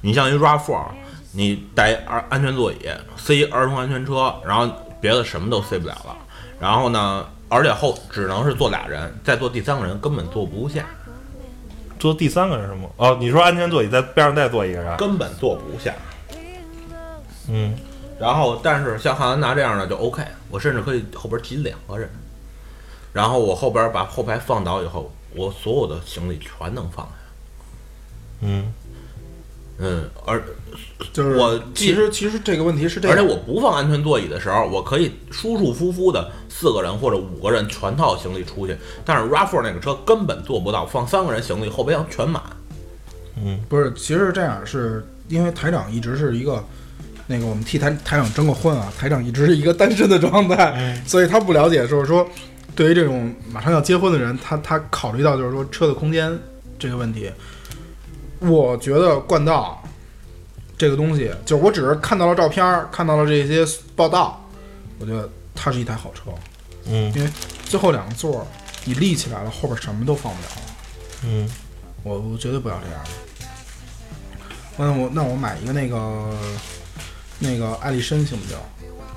E: 你像一 RAV4，你带安安全座椅，塞儿童安全车，然后别的什么都塞不了了。然后呢，而且后只能是坐俩人，再坐第三个人根本坐不下，
B: 坐第三个人是吗？哦，你说安全座椅在边上再坐一个人？
E: 根本坐不下。
B: 嗯，
E: 然后，但是像汉兰达这样的就 OK，我甚至可以后边挤两个人，然后我后边把后排放倒以后，我所有的行李全能放下。
B: 嗯，
E: 嗯，而
C: 就是
E: 我
C: 其实其实这个问题是这样，
E: 而且我不放安全座椅的时候，我可以舒舒服服的四个人或者五个人全套行李出去。但是 RAV4 那个车根本做不到，放三个人行李后备箱全满。
C: 嗯不是，其实是这样，是因为台长一直是一个那个我们替台台长征个婚啊，台长一直是一个单身的状态，
B: 嗯
C: 所以他不了解，就是说对于这种马上要结婚的人，他他考虑到就是说车的空间这个问题。我觉得冠道这个东西，就是我只是看到了照片儿，看到了这些报道，我觉得它是一台好车。
B: 嗯因为
C: 最后两个座儿你立起来了，后边什么都放不了了。
B: 嗯，
C: 我我绝对不要这样的。那我那我买一个那个那个艾力绅行不行？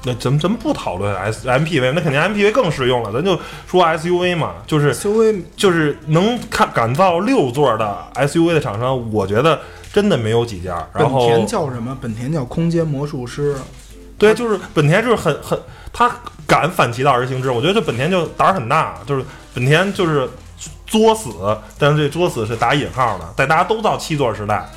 B: 那咱们咱们不讨论 S MPV，那肯定 MPV 更实用了。咱就说 SUV 嘛，就是
C: SUV
B: 就是能看敢造六座的 SUV 的厂商，我觉得真的没有几家。然后本
C: 田叫什么？本田叫空间魔术师。
B: 对，就是本田就是很很，他敢反其道而行之。我觉得这本田就胆儿很大，就是本田就是作死，但是这作死是打引号的，在大家都到七座时代，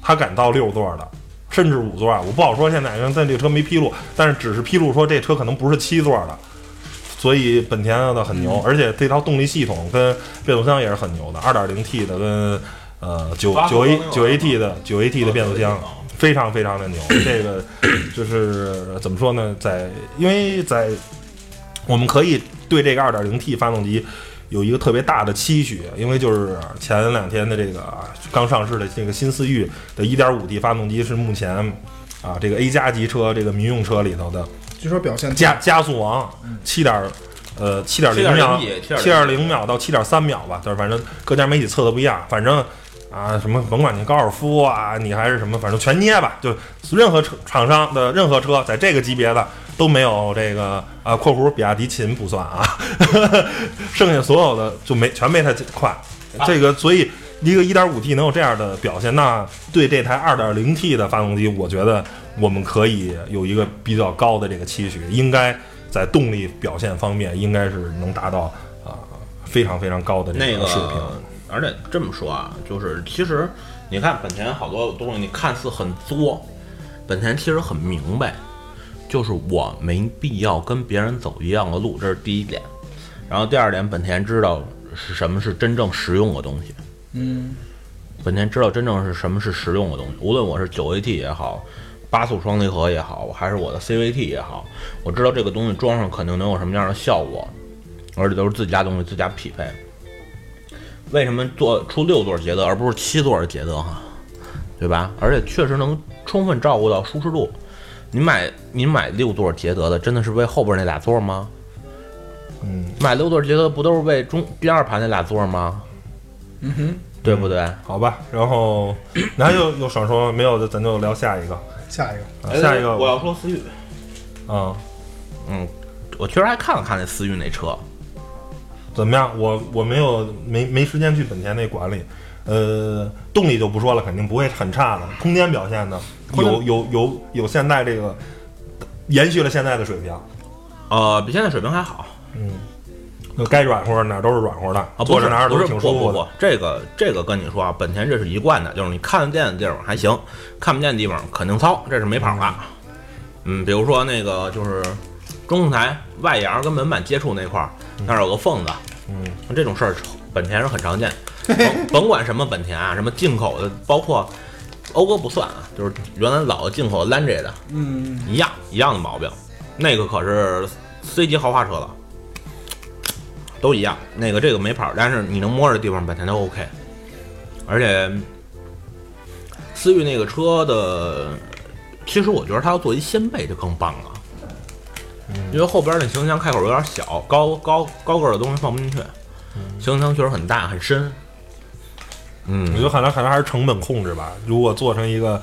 B: 他敢到六座的，甚至五座啊，我不好说现在，因为但这个车没披露，但是只是披露说这车可能不是七座的。所以本田的很牛，而且这套动力系统跟变速箱也是很牛的，二点零 T 的跟呃九九 A 九 AT 的九 AT 的变速箱，非常非常的牛。<coughs> 这个就是怎么说呢？在因为在我们可以对这个二点零 T 发动机有一个特别大的期许，因为就是前两天的这个刚上市的这个新思域的一点五 T 发动机是目前啊这个 A 加级车这个民用车里头的
C: 据说表现
B: 加加速王七点呃七点零
E: 7.0
B: 秒
E: 也
B: 七点零秒到七点三秒吧，就是反正各家媒体测的不一样，反正。啊，什么甭管你高尔夫啊，你还是什么，反正全捏吧。就任何车厂商的任何车，在这个级别的都没有这个啊（括弧比亚迪秦不算啊），<laughs> 剩下所有的就没全没它快。这个所以一个 1.5T 能有这样的表现，那对这台 2.0T 的发动机，我觉得我们可以有一个比较高的这个期许，应该在动力表现方面，应该是能达到啊、非常非常高的这个水平。
E: 个，而且这么说啊，就是其实你看本田好多东西，你看似很作，本田其实很明白，就是我没必要跟别人走一样的路，这是第一点。然后第二点，本田知道是什么是真正实用的东西。
C: 嗯，
E: 本田知道真正是什么是实用的东西，无论我是九 AT 也好，八速双离合也好，还是我的 CVT 也好，我知道这个东西装上肯定能有什么样的效果，而且都是自家东西自家匹配。为什么做出六座捷德而不是七座的捷德哈？对吧？而且确实能充分照顾到舒适度。你买你买六座捷德的，真的是为后边那俩座吗？
B: 嗯，
E: 买六座捷德不都是为中第二排那俩座吗？
C: 嗯哼，
E: 对不对？
B: 好吧，然后那还有有想说没有的，咱就聊下一个。
C: 下一个
B: 啊、下一个
E: 哎我要说思域，
B: 嗯、
E: 嗯，我确实还看了看那思域那车，
B: 怎么样？我我没有没没时间去本田那管理，呃，动力就不说了，肯定不会很差的。空间表现呢，有有有有现在这个延续了现在的水平。
E: 呃，比现在水平还好。
B: 嗯，该软和哪儿都是软和的，
E: 啊，不
B: 坐着哪儿都
E: 是
B: 挺舒服的。
E: 不不不，这个这个跟你说啊，本田这是一贯的，就是你看得见的地方还行，看不见的地方肯定糙，这是没跑了。嗯，比如说那个就是中控台外沿跟门板接触那块儿，那儿有个缝子，
B: 嗯，
E: 这种事儿本田是很常见。甭 <laughs> 甭管什么本田啊，什么进口的，包括讴歌不算啊，就是原来老的进口的兰杰的，
C: 嗯，
E: 一样一样的毛病，那个可是 C 级豪华车了，都一样。那个这个没跑，但是你能摸着的地方本田都 OK，而且思域那个车的，其实我觉得它要做一掀背就更棒了，因为后边那行李箱开口有点小，高高高个儿的东西放不进去，行李箱确实很大很深。
B: 嗯我
E: 嗯
B: 觉，得可能可能还是成本控制吧。如果做成一个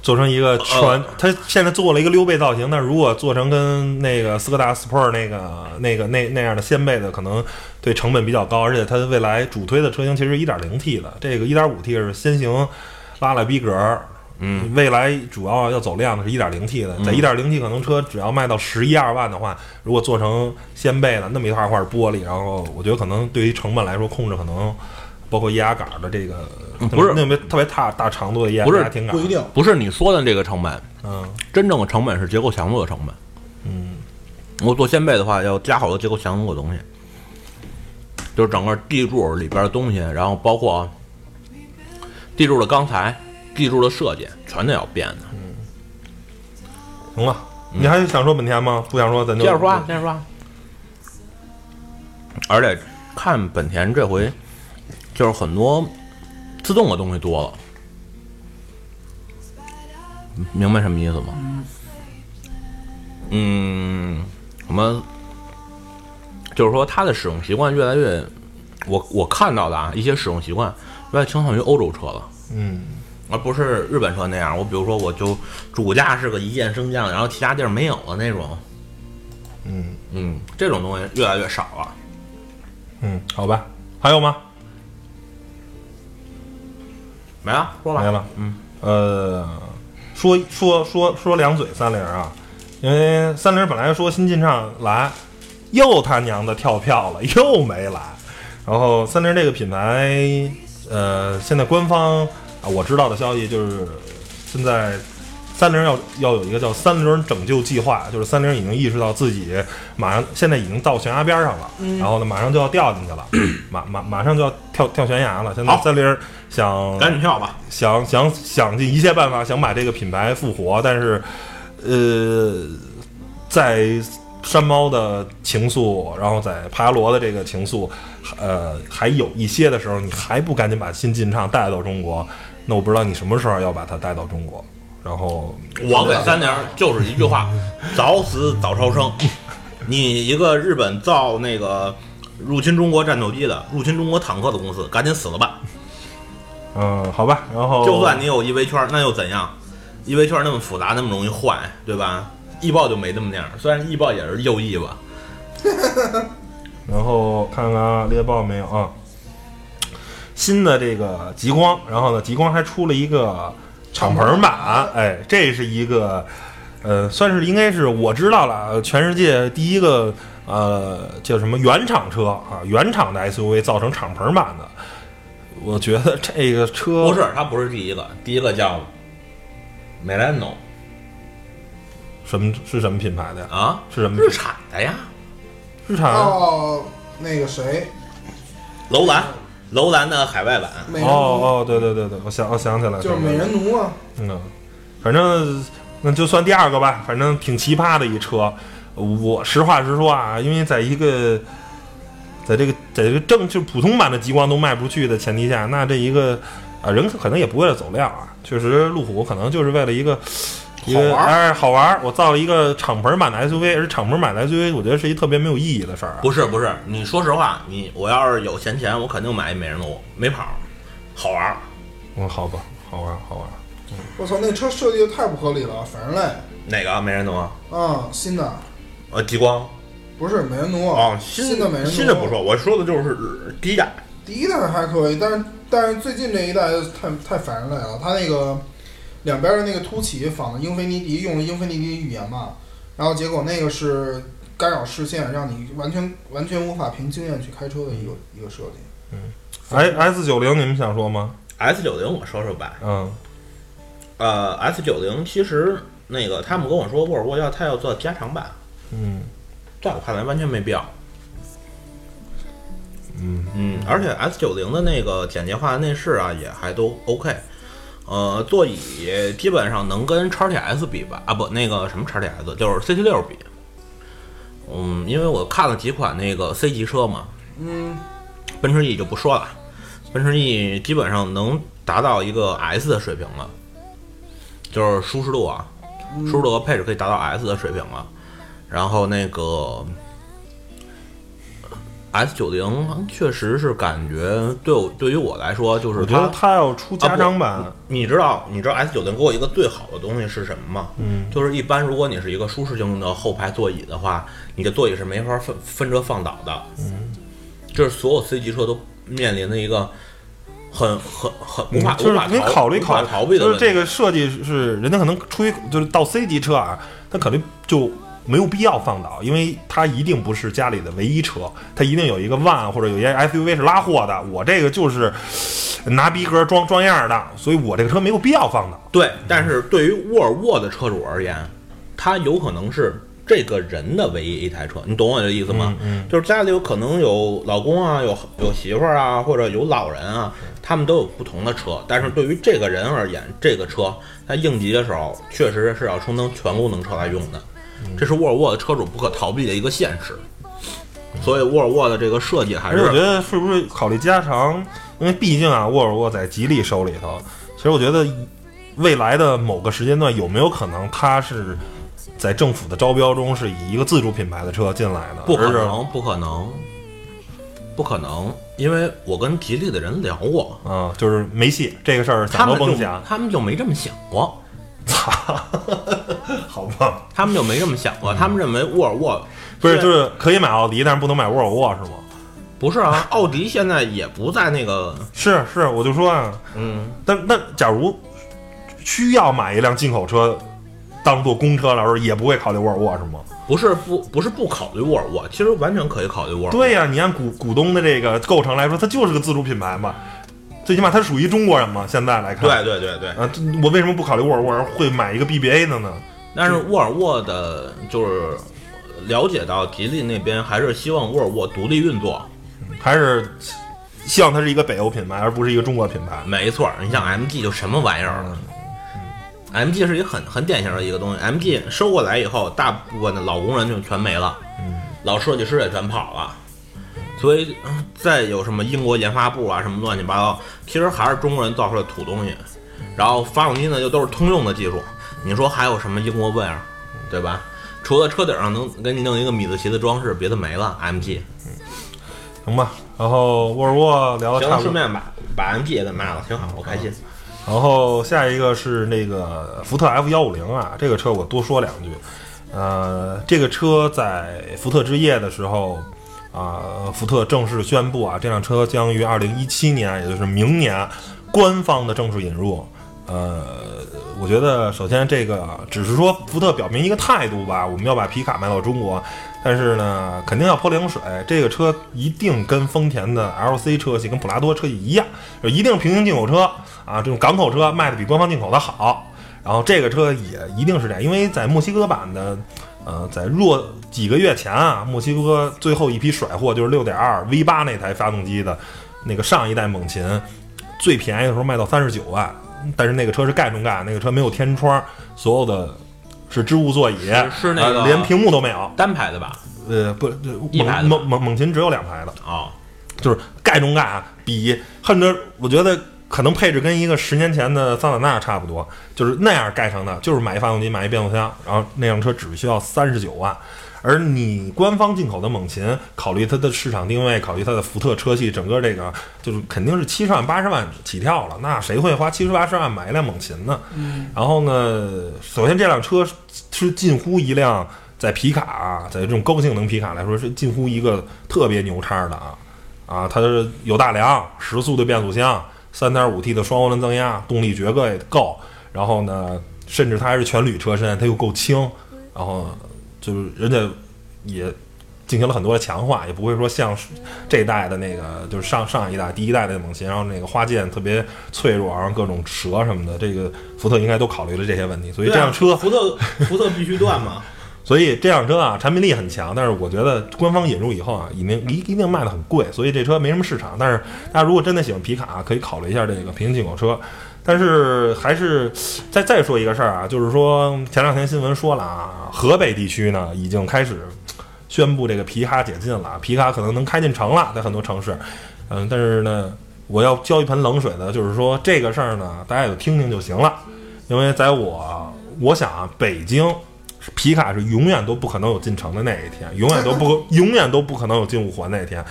B: 做成一个全，
E: 呃
B: 它现在做了一个溜背造型，但如果做成跟那个斯柯达 Sport 那个那个那那样的掀背的，可能对成本比较高，而且它未来主推的车型其实一点零 T 的，这个一点五 T 是先行拉拉逼格。
E: 嗯，
B: 未来主要要走量的是 1.0T 的，在
E: 嗯。
B: 1.0T 可能车只要卖到十一二万的话，如果做成掀背的那么一大块玻璃，然后我觉得可能对于成本来说控制可能，包括液压杆的这个
E: 嗯不是。
B: 那么特别大大长度的液压杆
C: 不一，定。
E: 不是你说的这个成本，
B: 嗯
E: 真正的成本是结构强度的成本。
B: 嗯。
E: 我做掀背的话，要加好多结构强度的东西，就是整个地柱里边的东西，然后包括地柱的钢材、地柱的设计，全都要变的。
B: 嗯行了，你还想说本田吗？不想说咱就
E: 接着说啊，接着说啊。而且看本田这回就是很多自动的东西多了，明白什么意思吗？嗯，什么？就是说它的使用习惯越来越，我我看到的啊，一些使用习惯越来越倾向于欧洲车了。
B: 嗯
E: 而不是日本车那样，我比如说我就主驾是个一键升降，然后其他地儿没有的那种，
B: 嗯
E: 嗯，这种东西越来越少了。
B: 嗯，好吧，还有吗？
E: 没了，说吧。
B: 没了。
E: 嗯，
B: 呃，说说说说两嘴三菱啊，因为三菱本来说新进账来，又他娘的跳票了，又没来。然后三菱这个品牌，呃，现在官方啊我知道的消息就是，现在三菱要要有一个叫三菱拯救计划，就是三菱已经意识到自己马上现在已经到悬崖边上了，然后呢马上就要掉进去了，<clears throat> 马马马上就要跳跳悬崖了。现在三菱想
E: 赶紧跳吧。
B: 想想想尽一切办法想把这个品牌复活，但是，呃，在山猫的情愫，然后在帕罗的这个情愫，呃，还有一些的时候，你还不赶紧把新进畅带到中国，那我不知道你什么时候要把它带到中国。然后，
E: 我给三菱就是一句话：早死早超生。你一个日本造那个入侵中国战斗机的、入侵中国坦克的公司，赶紧死了吧！
B: 嗯，好吧，然后
E: 就算你有 EV 圈，那又怎样？EV 圈那么复杂，那么容易坏，对吧？易爆就没那么那样，虽然易爆也是右翼吧。<laughs>
B: 然后看看啊，猎豹没有啊？新的这个极光，然后呢，极光还出了一个敞篷版，哎，这是一个呃，算是应该是我知道了，全世界第一个呃叫什么原厂车啊，原厂的 SUV 造成敞篷版的。我觉得这个车 <laughs>
E: 不是，它不是第一个，第一个叫 Melano
B: 什么是什么品牌的呀？
E: 啊，
B: 是什么
E: 日产的呀，
B: 日产？
C: 哦，那个谁，
E: 楼兰，楼兰的海外版。
B: 哦哦，对对对对，我想我想起来了，
C: 就是美人奴啊，
B: 嗯，反正那就算第二个吧，反正挺奇葩的一车。我实话实说啊，因为在一个在这个在这个正就普通版的极光都卖不出去的前提下，那这一个啊人可能也不为了走量啊，确实路虎可能就是为了一个。一个
C: 好玩儿
B: 哎，好玩儿！我造了一个敞篷版的 SUV，而敞篷版的 SUV，我觉得是一特别没有意义的事儿啊。
E: 不是不是，你说实话，你我要是有闲钱，我肯定买一美人奴，没跑，好玩儿。
B: 嗯，好吧，好玩儿，好玩儿。
C: 我操，那车设计的太不合理了，反人类，
E: 哪个美人奴？
C: 啊，新的
E: 呃，极光。
C: 不是美人奴
E: 哦，
C: 新的美人奴，
E: 新的不说，我说的就是第一代。
C: 第一代还可以，但是但是最近这一代太太反人类了，它那个两边的那个凸起仿的英菲尼迪，用了英菲尼迪语言嘛，然后结果那个是干扰视线，让你完全完全无法凭经验去开车的一个一个设计。
B: 嗯 S S 九零你们想说吗
E: ？S 九零我说说吧，
B: 嗯
E: 呃，S 九零其实那个他们跟我说沃尔沃要他要做加长版，
B: 嗯
E: 在我看来完全没必要。
B: 嗯
E: 嗯，而且 S 九零的那个简洁化内饰啊，也还都 OK。呃，座椅基本上能跟叉 T S 比吧？啊，不，那个什么叉 T S，就是 C T 六比。嗯，因为我看了几款那个 C 级车嘛，
C: 嗯，
E: 奔驰 E 就不说了，奔驰 E 基本上能达到一个 S 的水平了，就是舒适度啊，舒适度和配置可以达到 S 的水平了。然后那个 S 九零确实是感觉对我对于我来说，就是
B: 我觉得
E: 它
B: 它要出加长版，
E: 你知道，你知道 S 九零给我一个最好的东西是什么吗？
B: 嗯，
E: 就是一般如果你是一个舒适性的后排座椅的话，你的座椅是没法分分着放倒的。嗯，这是所有 C 级车都面临的一个很很很无法、
B: 嗯就是你考虑考虑
E: 逃避的。
B: 就是这个设计是人家可能出于就是到 C 级车啊，他可能就没有必要放倒，因为它一定不是家里的唯一车，它一定有一个 van 或者有一些 SUV 是拉货的，我这个就是拿逼格装装样的，所以我这个车没有必要放倒。
E: 对，但是对于沃尔沃的车主而言，它有可能是这个人的唯一一台车，你懂我的意思吗？
B: 嗯
E: 就是家里有可能有老公啊，有有媳妇儿啊，或者有老人啊，他们都有不同的车。但是对于这个人而言，这个车在应急的时候，确实是要充当全功能车来用的，这是沃尔沃的车主不可逃避的一个现实。所以沃尔沃的这个设计还是
B: 我觉得是不是考虑加长？因为毕竟啊，沃尔沃在吉利手里头，其实我觉得未来的某个时间段有没有可能它是在政府的招标中是以一个自主品牌的车进来的？
E: 不可能，不可能，不可能，因为我跟吉利的人聊过，
B: 啊，就是没戏，这个事儿想
E: 他们就
B: 都甭想。
E: 他们就没这么想过，<laughs>
B: 好棒，
E: 他们就没这么想过，他们认为沃尔沃
B: 不是，就是可以买奥迪，但是不能买沃尔沃，是吗？
E: 不是啊，奥迪现在也不在那个，
B: 是是，我就说啊，
E: 嗯，
B: 但那假如需要买一辆进口车当做公车来说，也不会考虑沃尔沃，是吗？
E: 不是不不是不考虑沃尔沃，其实完全可以考虑沃尔沃。
B: 对呀、你按股股东的这个构成来说，它就是个自主品牌嘛，最起码他属于中国人嘛。现在来看，
E: 对对对对，
B: 啊，我为什么不考虑沃尔沃，而会买一个 BBA 的呢？
E: 但是沃尔沃的就是了解到吉利那边还是希望沃尔沃独立运作，
B: 还是希望它是一个北欧品牌，而不是一个中国品牌？
E: 没错儿，你像 MG 就什么玩意儿了。MG 是一个很很典型的一个东西，MG 收过来以后，大部分的老工人就全没了，老设计师也全跑了，所以嗯再有什么英国研发部啊什么乱七八糟，其实还是中国人造出来土东西。然后发动机呢又都是通用的技术，你说还有什么英国味儿，对吧？除了车顶上能给你弄一个米字旗的装饰，别的没了。MG 嗯
B: 行吧。然后沃尔沃聊
E: 了，
B: 差不多，
E: 顺便把把 MG 也给卖了，挺好，我开心。
B: 然后下一个是那个福特 F 幺五零啊，这个车我多说两句。呃，这个车在福特之夜的时候啊、福特正式宣布啊，这辆车将于二零一七年，也就是明年官方的正式引入。呃，我觉得首先这个只是说福特表明一个态度吧，我们要把皮卡卖到中国，但是呢，肯定要泼凉水。这个车一定跟丰田的 LC 车系、跟普拉多车系一样，就一定平行进口车啊，这种港口车卖的比官方进口的好。然后这个车也一定是这样，因为在墨西哥版的，呃，在若几个月前啊，墨西哥最后一批甩货就是六点二 V 八那台发动机的那个上一代猛禽，最便宜的时候卖到三十九万，但是那个车是盖中盖，那个车没有天窗，所有的是织物座椅，
E: 是是那个
B: 呃连屏幕都没有。
E: 单排的吧？
B: 呃，不，
E: 一排
B: 猛猛猛猛禽只有两排的，
E: 哦，
B: 就是盖中盖啊，比恨着我觉得可能配置跟一个十年前的桑塔纳差不多，就是那样盖成的，就是买一发动机，买一变速箱，然后那辆车只需要三十九万。而你官方进口的猛禽，考虑它的市场定位，考虑它的福特车系，整个这个就是肯定是七十万八十万起跳了。那谁会花七十八十万买一辆猛禽呢？然后呢，首先这辆车是是近乎一辆在皮卡啊，在这种高性能皮卡来说是近乎一个特别牛叉的啊啊，它是有大梁、十速的变速箱、三点五 T 的双涡轮增压，动力绝对够。然后呢，甚至它还是全铝车身，它又够轻，然后就是人家也进行了很多的强化，也不会说像这一代的那个就是上上一代第一代的猛禽，然后那个花剑特别脆弱，然后各种折什么的，这个福特应该都考虑了这些问题，所以这辆车
E: 福特福特必须断嘛。
B: 所以这辆车啊，产品力很强，但是我觉得官方引入以后啊，已经一一定卖的很贵，所以这车没什么市场。但是大家如果真的喜欢皮卡，可以考虑一下这个平行进口车。但是还是再再说一个事儿啊，就是说前两天新闻说了啊，河北地区呢已经开始宣布这个皮卡解禁了，皮卡可能能开进城了，在很多城市。嗯，但是呢，我要浇一盆冷水的，就是说这个事儿呢，大家也就听听就行了，因为在我我想啊，北京。皮卡是永远都不可能有进城的那一天，永远都不 <laughs> 永远都不可能有进五环那一天，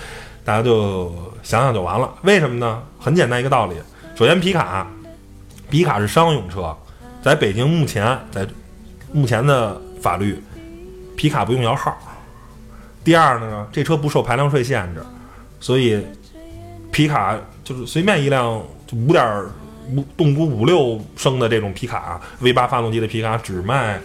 B: 大家就想想就完了。为什么呢？很简单一个道理。首先，皮卡，皮卡是商用车，在北京目前在目前的法律，皮卡不用摇号。第二呢，这车不受排量税限制，所以皮卡就是随便一辆就五点五动估五六升的这种皮卡，V 八发动机的皮卡只卖。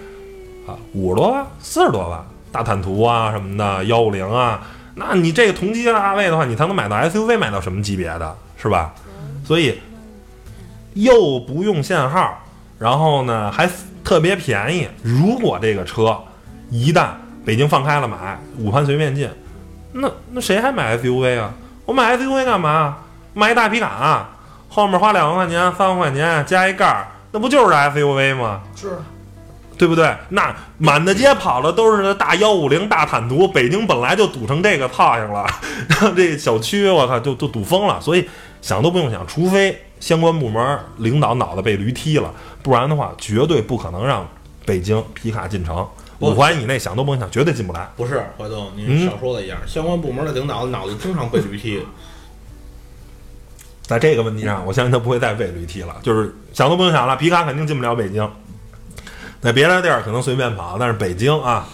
B: 啊，五十多万、四十多万，大坦途啊什么的，幺五零啊，那你这个同级价位的话，你才能买到 SUV，买到什么级别的，是吧？所以又不用限号，然后呢还特别便宜。如果这个车一旦北京放开了买，武汉随便进，那那谁还买 SUV 啊？我买 SUV 干嘛？买一大皮卡，后面花两万块钱、三万块钱加一盖儿，那不就是 SUV 吗？
C: 是。
B: 对不对？那满大街跑的都是大幺五零大坦途，北京本来就堵成这个泡样了，<laughs> 然后这小区我靠就就堵疯了。所以想都不用想，除非相关部门领导脑子被驴踢了，不然的话绝对不可能让北京皮卡进城。五环以内想都不用想，绝对进不来。
E: 不是，怀东，您少说了一样，相关部门的领导脑子经常被驴踢。
B: 在这个问题上，我相信他不会再被驴踢了。就是想都不用想了，皮卡肯定进不了北京。在别的地儿可能随便跑，但是北京啊，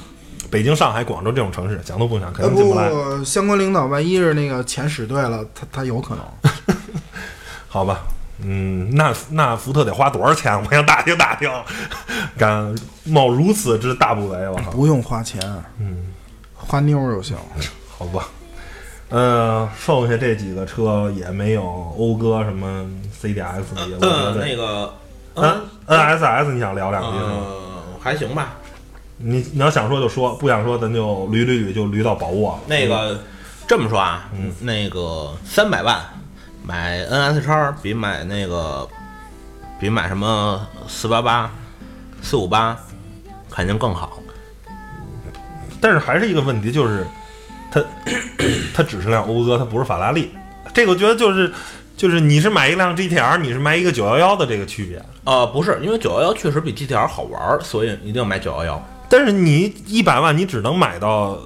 B: 北京、上海、广州这种城市，想都不想，肯定进不来。
C: 不，相关领导万一是那个钱使对了，他他有可能。<laughs>
B: 好吧，嗯，那那福特得花多少钱？我想打听打听，敢冒如此之大不韪，我靠！
C: 不用花钱，
B: 嗯，
C: 花妞就行。
B: 好吧，嗯，剩下这几个车也没有讴歌什么 CDX 的，我觉得
E: 那个。
B: N S S，你想聊两句吗？
E: 还行吧。
B: 你你要想说就说，不想说咱就捋捋捋，就捋到宝沃。
E: 那个这么说啊，
B: 嗯，
E: 那个三百万买 N S 叉比买那个比买什么四八八、四五八肯定更好。
B: 但是还是一个问题，就是它它只是辆讴歌，它不是法拉利。这个我觉得就是。就是你是买一辆 GTR，你是买一个九幺幺的这个区别？
E: 呃，不是，因为九幺幺确实比 GTR 好玩，所以一定要买九幺幺。
B: 但是你一百万，你只能买到，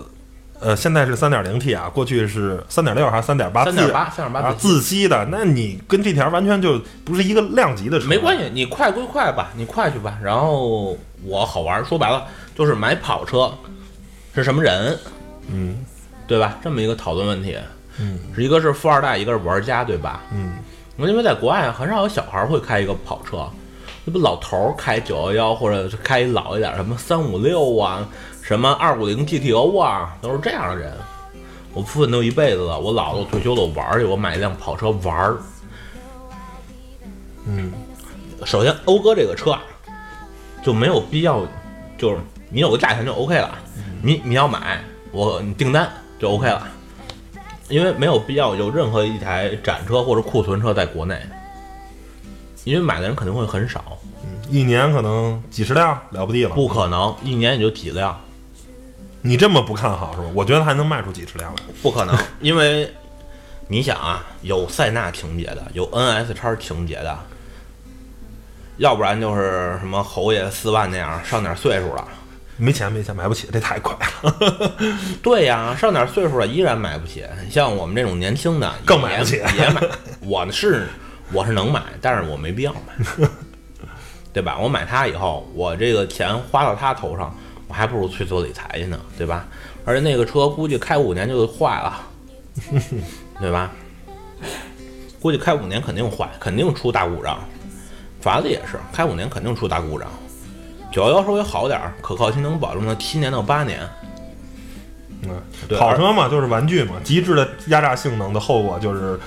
B: 呃，现在是三点零 T 啊，过去是三点六还是三点八？
E: 三点八，三点八
B: 自吸的，那你跟 GTR 完全就不是一个量级的车。
E: 没关系，你快归快吧，你快去吧。然后我好玩，说白了就是买跑车是什么人？
B: 嗯，
E: 对吧？这么一个讨论问题。
B: 嗯，
E: 是一个是富二代，一个是玩家，对吧？
B: 嗯，
E: 因为在国外很少有小孩会开一个跑车，那不老头开九幺幺或者开老一点什么三五六啊，什么二五零 GTO 啊，都是这样的人。我奋斗一辈子了，我老了退休了，我玩去，我买一辆跑车玩儿。
B: 嗯，
E: 首先讴歌这个车啊，就没有必要，就是你有个价钱就 OK 了，你你要买我你订单就 OK 了。因为没有必要有任何一台展车或者库存车在国内，因为买的人肯定会很少，
B: 一年可能几十辆了不地了。
E: 不可能，一年也就几辆。
B: 你这么不看好是吧？我觉得还能卖出几十辆来。
E: 不可能，因为你想啊，有塞纳情节的，有 NS 叉情节的，要不然就是什么侯爷四万那样，上点岁数了。
B: 没钱，没钱，买不起，这太快了。<laughs>
E: 对呀，上点岁数了依然买不起。像我们这种年轻的，
B: 更买不起，
E: 也买。我是我是能买，但是我没必要买，<laughs> 对吧？我买它以后，我这个钱花到他头上，我还不如去做理财去呢，对吧？而且那个车估计开五年就坏了，<laughs> 对吧？估计开五年肯定坏，肯定出大故障。法拉利也是，开五年肯定出大故障。九幺幺稍微好点儿，可靠性能保证到七年到八年。
B: 嗯，
E: 对
B: 跑车嘛，就是玩具嘛，极致的压榨性能的后果就是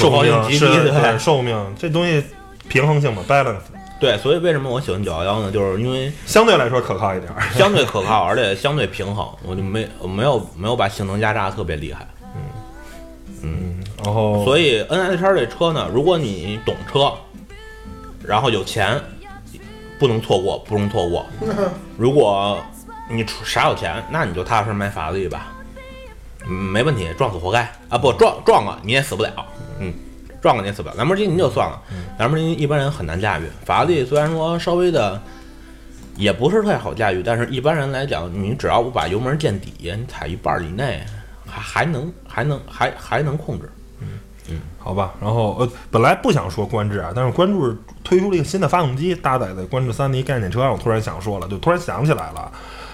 B: 寿命是
E: 极低
B: 寿命这东西平衡性嘛，balance
E: 对，所以为什么我喜欢九幺幺呢？就是因为
B: 相对来说可靠一点儿。
E: 相对可靠，而且相对平衡，我就没我没有没有把性能压榨的特别厉害。
B: 嗯嗯然后
E: 所以 N S 叉这车呢，如果你懂车，然后有钱，不能错过，不容错过。<laughs> 如果你出傻有钱，那你就踏实买法拉利吧，嗯没问题，撞死活该啊！不撞撞了你也死不了，嗯，撞了你也死不了。兰博基尼就算了，兰博基尼一般人很难驾驭。法拉利虽然说稍微的也不是太好驾驭，但是一般人来讲，你只要不把油门见底，你踩一半儿以内，还还能还能还还能控制。
B: 嗯好吧，然后呃，本来不想说观致啊，但是观致推出了一个新的发动机，搭载在观致三的一概念车上，我突然想说了，就突然想起来了，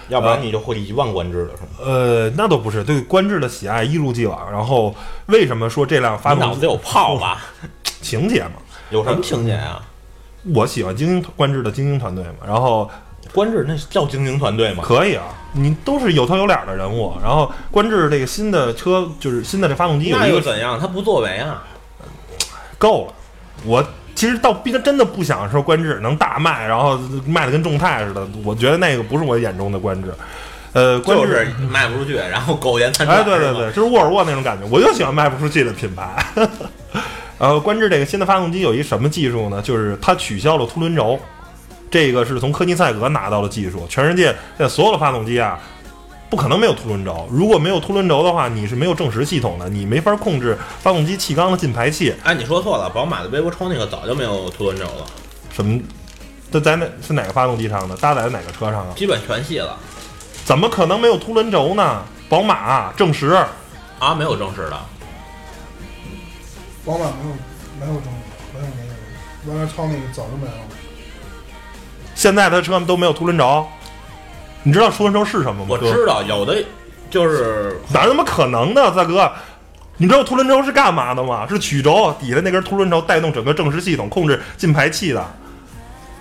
E: 要不然你就会一万观致了，是吗？
B: 呃，那都不是对观致的喜爱一如既往。然后为什么说这辆发动机
E: 脑子有泡吧？<laughs>
B: 情节嘛？
E: 有什么情节啊？
B: 我喜欢精英观致的精英团队嘛，然后
E: 观致那叫精英团队吗？
B: 可以啊，你都是有头有脸的人物。然后观致这个新的车，就是新的这发动机有
E: 那
B: 一个
E: 又怎样？他不作为啊？
B: 够了。我其实倒逼他真的不想说观致能大卖，然后卖的跟众泰似的。我觉得那个不是我眼中的观致。呃，
E: 就是卖不出去，然后苟延残喘。
B: 哎，对对对，，就是沃尔沃那种感觉，我就喜欢卖不出去的品牌。然后观致这个新的发动机有一什么技术呢？就是它取消了凸轮轴，这个是从科尼赛格拿到的技术。全世界现在所有的发动机啊，不可能没有凸轮轴。如果没有凸轮轴的话，你是没有正时系统的，你没法控制发动机气缸的进排气。
E: 哎，你说错了，宝马的微波抽那个早就没有凸轮轴了，
B: 什么？这在哪是哪个发动机上的？搭载在哪个车上啊？
E: 基本全系了
B: 怎么可能没有凸轮轴呢？宝马正时，
E: 啊，没有正时的。
C: 宝马没有没有正没有没有，原来超那个早就没了。
B: 现在的车都没有凸轮轴。你知道凸轮轴是什么吗？
E: 我知道有的就是
B: 哪他妈可能呢，大哥？你知道凸轮轴是干嘛的吗？是曲轴底下那根凸轮轴带动整个正时系统，控制进排气的。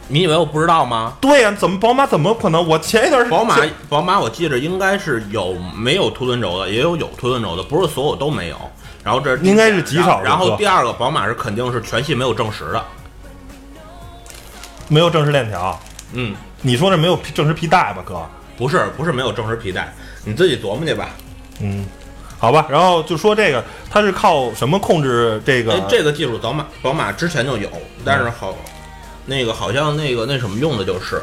E: 你以为我不知道吗？
B: 对呀、怎么宝马怎么可能？我前一段时
E: 宝马宝马我记着应该是有没有凸轮轴的，也有有凸轮轴的，不是所有都没有。然后这
B: 应该是极少
E: 然后第二个，宝马是肯定是全系没有正时的。
B: 没有正时链条。
E: 嗯，
B: 你说这没有正时皮带吧，哥？
E: 不是不是没有正时皮带，你自己琢磨去吧。
B: 嗯，好吧。然后就说这个，它是靠什么控制这个？
E: 哎，这个技术宝马宝马之前就有，但是好，那个好像那个那什么用的就是，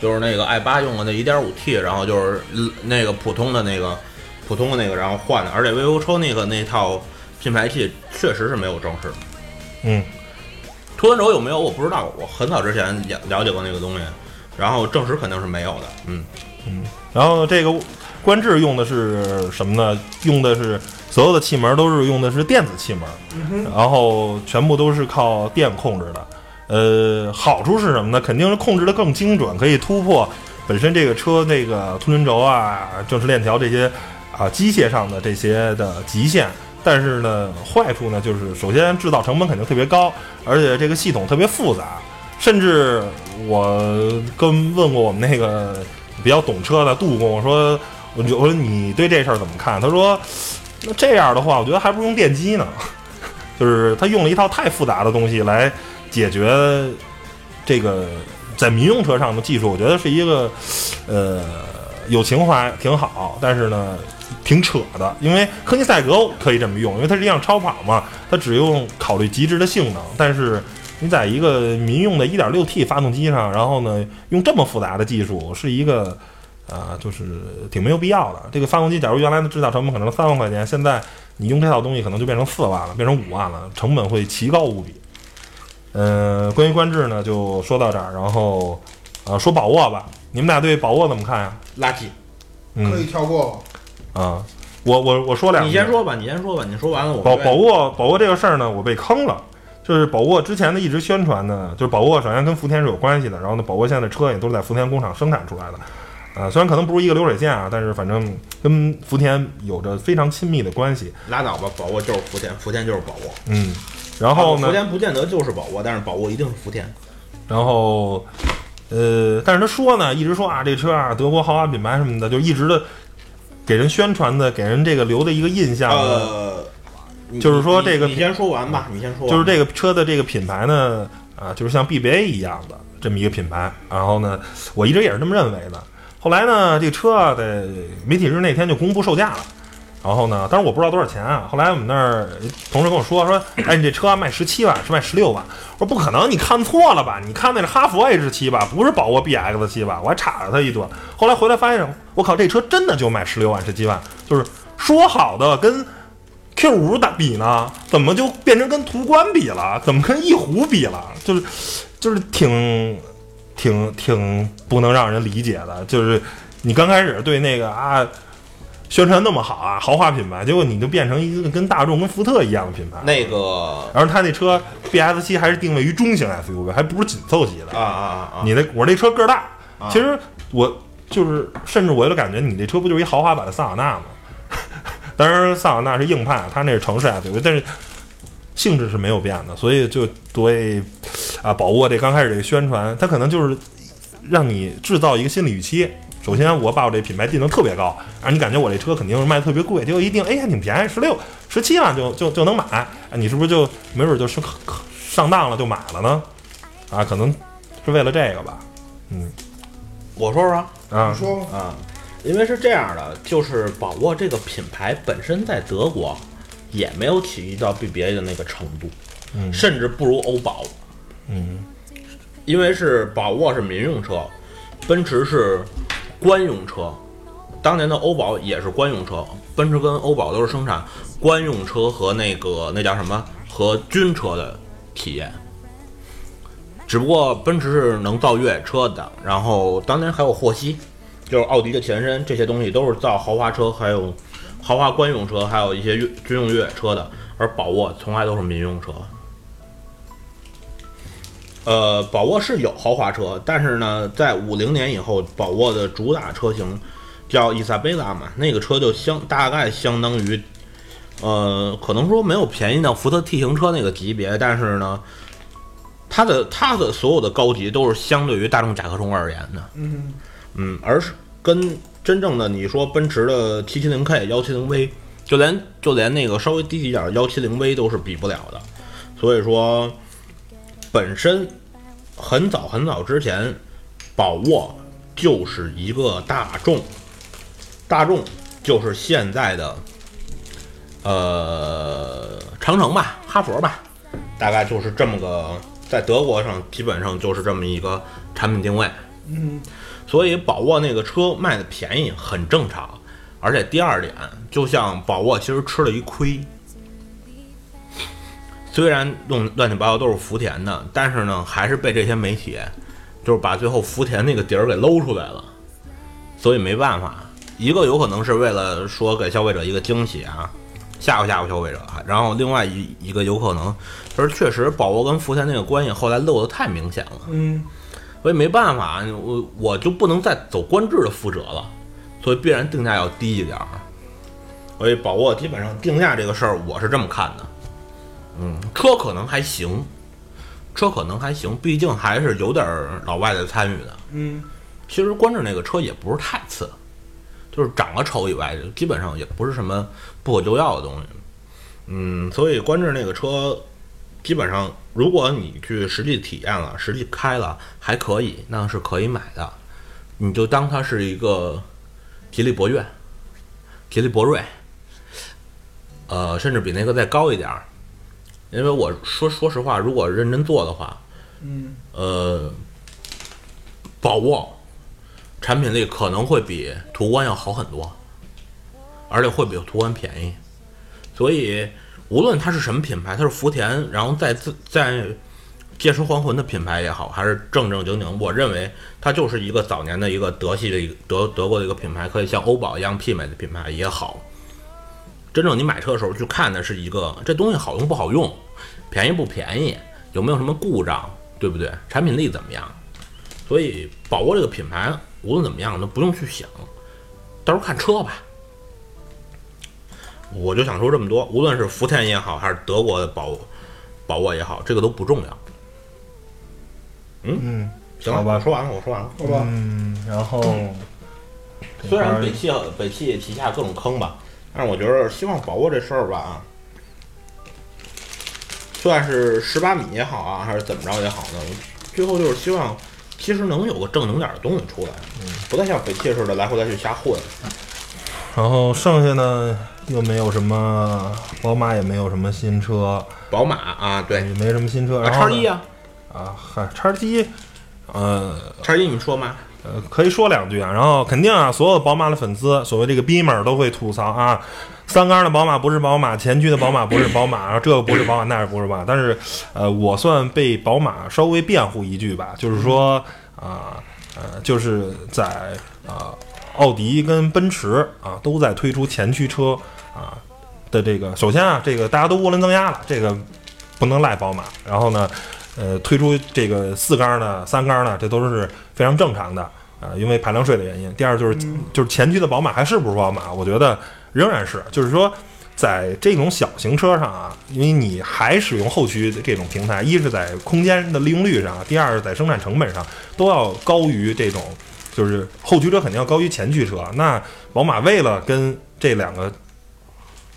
E: 就是那个 i 八用的那一点五 T，然后就是呃那个普通的那个普通的那个，然后换的，而且 vivo 抽那个那套品牌器确实是没有正式。
B: 嗯，
E: 凸轮轴有没有我不知道，我很早之前了了解过那个东西，然后正时肯定是没有的。嗯，
B: 然后这个观致用的是什么呢？用的是所有的气门都是用的是电子气门，然后全部都是靠电控制的。呃，好处是什么呢？肯定是控制的更精准，可以突破本身这个车那个凸轮轴啊、正时链条这些啊机械上的这些的极限。但是呢，坏处呢就是首先制造成本肯定特别高，而且这个系统特别复杂，甚至我跟问过我们那个比较懂车的杜工，我说我我说你对这事儿怎么看？他说那这样的话，我觉得还不如用电机呢，<laughs> 就是他用了一套太复杂的东西来解决这个在民用车上的技术，我觉得是一个呃有情怀挺好，但是呢挺扯的，因为科尼赛格可以这么用，因为它是一辆超跑嘛，它只用考虑极致的性能，但是。你在一个民用的 1.6T 发动机上，然后呢，用这么复杂的技术，是一个啊、就是挺没有必要的。这个发动机，假如原来的制造成本可能三万块钱，现在你用这套东西可能就变成四万了，变成五万了，成本会奇高无比。嗯、关于观致呢，就说到这儿，然后呃、说宝沃吧，你们俩对宝沃怎么看呀？
E: 垃圾。
B: 嗯
C: 可以跳过了。
B: 啊，我我我说两句，
E: 你先说吧，你先说吧，你说完了我
B: 宝
E: 再
B: 宝沃宝沃这个事儿呢，我被坑了。就是宝沃之前的一直宣传呢，就是宝沃首先跟福田是有关系的，然后呢，宝沃现在的车也都是在福田工厂生产出来的，呃、虽然可能不是一个流水线啊，但是反正跟福田有着非常亲密的关系。
E: 拉倒吧，宝沃就是福田，福田就是宝沃。
B: 嗯，然后呢
E: 福，田不见得就是宝沃，但是宝沃一定是福田。
B: 然后呃，但是他说呢，一直说啊，这车啊，德国豪华品牌什么的，就一直的给人宣传的，给人这个留的一个印象，
E: 呃，你
B: 就是说这个
E: 你你先说完吧，你先说完。
B: 就是这个车的这个品牌呢，啊，就是像 BBA 一样的这么一个品牌。然后呢，我一直也是这么认为的。后来呢，这车啊，在媒体日那天就公布售价了。然后呢，当然我不知道多少钱啊。后来我们那儿同事跟我说说，哎，你这车卖十七万，是卖十六万。我说不可能，你看错了吧？你看那是哈弗 H 七吧，不是宝沃 BX 七吧？我还插了他一顿。后来回来发现，我靠，这车真的就卖十六万、十七万，就是说好的跟 Q 五打比呢，怎么就变成跟途观比了？怎么跟翼虎比了？就是就是挺挺挺不能让人理解的。就是你刚开始对那个啊宣传那么好啊，豪华品牌，结果你就变成一个跟大众、跟福特一样的品牌。
E: 那个
B: 然后他那车 BS 七还是定位于中型 SUV，还不是紧凑级的。
E: 啊啊啊啊！
B: 你那我这车个儿大，其实我就是，甚至我就感觉你这车不就是一豪华版的桑塔纳吗？当然，桑塔纳是硬派，它那是城市啊，对不对但是性质是没有变的，所以就对啊，宝沃这刚开始这个宣传，它可能就是让你制造一个心理预期。首先，我把我这品牌定的特别高，啊你感觉我这车肯定是卖得特别贵，结果一定，哎，还挺便宜，十六、十七万就就就能买，啊，你是不是就没准就是上当了就买了呢？啊，可能是为了这个吧。
E: 嗯我说说
B: 啊，
C: 说
E: 啊，因为是这样的，就是宝沃这个品牌本身在德国也没有起义到 BBA 的那个程度，
B: 嗯
E: 甚至不如欧宝，
B: 嗯。
E: 因为是宝沃是民用车，奔驰是官用车，当年的欧宝也是官用车，奔驰跟欧宝都是生产官用车和那个那叫什么？和军车的体验。只不过奔驰是能造越野车的，然后当年还有霍希，就是奥迪的前身，这些东西都是造豪华车，还有豪华官用车，还有一些越军用越野车的，而宝沃从来都是民用车。呃，宝沃是有豪华车，但是呢，在五零年以后，宝沃的主打车型叫伊萨贝拉嘛，那个车就相大概相当于，呃，可能说没有便宜到福特 T 型车那个级别，但是呢，它的它的所有的高级都是相对于大众甲壳虫而言的，
C: 嗯，
E: 嗯，而是跟真正的你说奔驰的 T 七零 K、幺七零 V，就连就连那个稍微低级点的幺七零 V 都是比不了的。所以说，本身很早很早之前，宝沃就是一个大众，大众就是现在的呃长城吧、哈佛吧，大概就是这么个，在德国上基本上就是这么一个产品定位。嗯所以宝沃那个车卖的便宜很正常，而且第二点，就像宝沃其实吃了一亏，虽然弄乱七八糟都是福田的，但是呢，还是被这些媒体就是把最后福田那个底儿给搂出来了，所以没办法，一个有可能是为了说给消费者一个惊喜啊，吓唬吓唬消费者，然后另外一一个有可能就是确实宝沃跟福田那个关系后来漏的太明显了。
C: 嗯，
E: 所以没办法，我我就不能再走官制的覆辙了，所以必然定价要低一点儿。所以宝沃基本上定价这个事儿，我是这么看的。嗯，车可能还行，车可能还行，毕竟还是有点儿老外在参与的。
C: 嗯，
E: 其实观致那个车也不是太次，就是长得丑以外，基本上也不是什么不可救药的东西。嗯，所以观致那个车，基本上如果你去实际体验了、实际开了还可以，那是可以买的。你就当它是一个吉利博越、吉利博瑞，呃，甚至比那个再高一点儿。因为我说说实话，如果认真做的话，
C: 嗯，
E: 呃，宝沃产品力可能会比途观要好很多，而且会比途观便宜。所以，无论它是什么品牌，它是福田，然后在自在借尸还魂的品牌也好，还是正正经经，我认为它就是一个早年的一个德系的一个德德国的一个品牌，可以像欧宝一样媲美的品牌也好。真正你买车的时候去看的是一个这东西好用不好用，便宜不便宜，有没有什么故障，对不对？产品力怎么样？所以宝沃这个品牌无论怎么样都不用去想，到时候看车吧。我就想说这么多，无论是福田也好，还是德国的宝宝沃也好，这个都不重要。嗯行了，
B: 吧
E: 我说完了，我说完了。
C: 好吧？
B: 嗯，然后
E: 虽然北汽北汽旗下各种坑吧，但是我觉得希望宝沃这事儿吧，算是十八米也好啊，还是怎么着也好呢，最后就是希望其实能有个正能点的东西出来，不再像北汽似的来回来去瞎混。
B: 然后剩下呢又没有什么，宝马也没有什么新车，
E: 宝马啊，对，
B: 也没什么新车。
E: 啊，
B: 然后
E: 叉一啊，
B: 啊，嗨，叉一，呃
E: 叉一你们说吗？
B: 呃，可以说两句啊。然后肯定啊，所有宝马的粉丝，所谓这个 Beamer 都会吐槽啊，三缸的宝马不是宝马，前驱的宝马不是宝马，然后这个不是宝马，那个不是宝马。但是，呃，我算被宝马稍微辩护一句吧，就是说啊呃就是在啊、奥迪跟奔驰啊都在推出前驱车啊的这个，首先啊，这个大家都涡轮增压了，这个不能赖宝马。然后呢，呃，推出这个四缸的、三缸的，这都是非常正常的啊、因为排量税的原因。第二就是、就是前驱的宝马还是不是宝马？我觉得仍然是，就是说。在这种小型车上啊，因为你还使用后驱的这种平台，一是在空间的利用率上，第二是在生产成本上都要高于这种，就是后驱车肯定要高于前驱车。那宝马为了跟这两个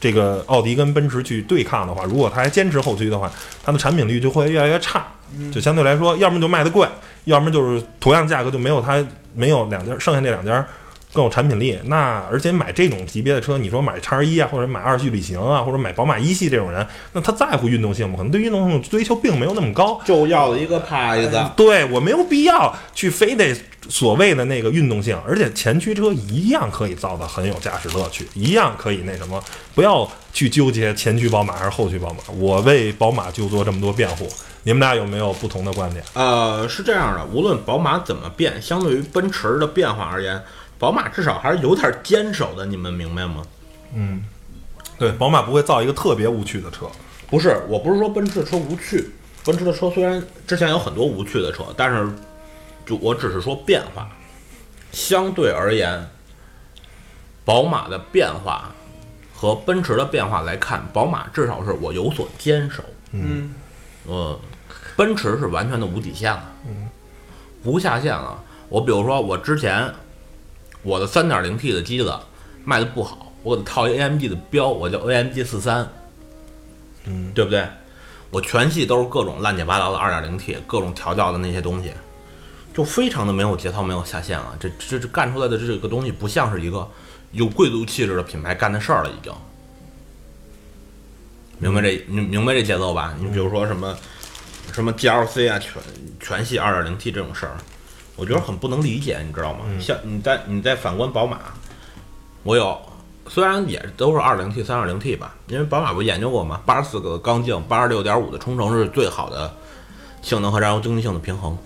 B: 这个奥迪跟奔驰去对抗的话，如果它还坚持后驱的话，它的产品率就会越来越差，就相对来说，要么就卖的贵，要么就是同样价格就没有它没有两家剩下那两家更有产品力。那而且买这种级别的车，你说买叉一啊，或者买二系旅行啊，或者买宝马一系这种人，那他在乎运动性吗？可能对运动性追求并没有那么高。
E: 就要一个牌子，
B: 对我没有必要去非得所谓的那个运动性，而且前驱车一样可以造的很有驾驶乐趣，一样可以那什么，不要去纠结前驱宝马还是后驱宝马。我为宝马就做这么多辩护，你们俩有没有不同的观点？
E: 呃，是这样的，无论宝马怎么变，相对于奔驰的变化而言，宝马至少还是有点坚守的，你们明白吗？
B: 嗯，对，宝马不会造一个特别无趣的车。
E: 不是，我不是说奔驰的车无趣，奔驰的车虽然之前有很多无趣的车，但是就我只是说变化，相对而言，宝马的变化和奔驰的变化来看，宝马至少是我有所坚守，
C: 嗯，
E: 呃，奔驰是完全的无底线了，嗯无下限了。我比如说，我之前我的 3.0T 的机子卖的不好，我给它套一 AMG 的标，我叫 AMG 四三，
B: 嗯，
E: 对不对？我全系都是各种乱七八糟的 2.0T，各种调教的那些东西，就非常的没有节操，没有下限了。这这这干出来的这个东西，不像是一个有贵族气质的品牌干的事儿了，已经。明白这明明白这节奏吧？你比如说什么什么 GLC 啊，全全系 2.0T 这种事儿，我觉得很不能理解，你知道吗？像你再你再反观宝马，我有虽然也都是 2.0T、3.0T 吧，因为宝马不研究过吗？八十四个缸径，八十六点五的冲程是最好的性能和燃油经济性的平衡。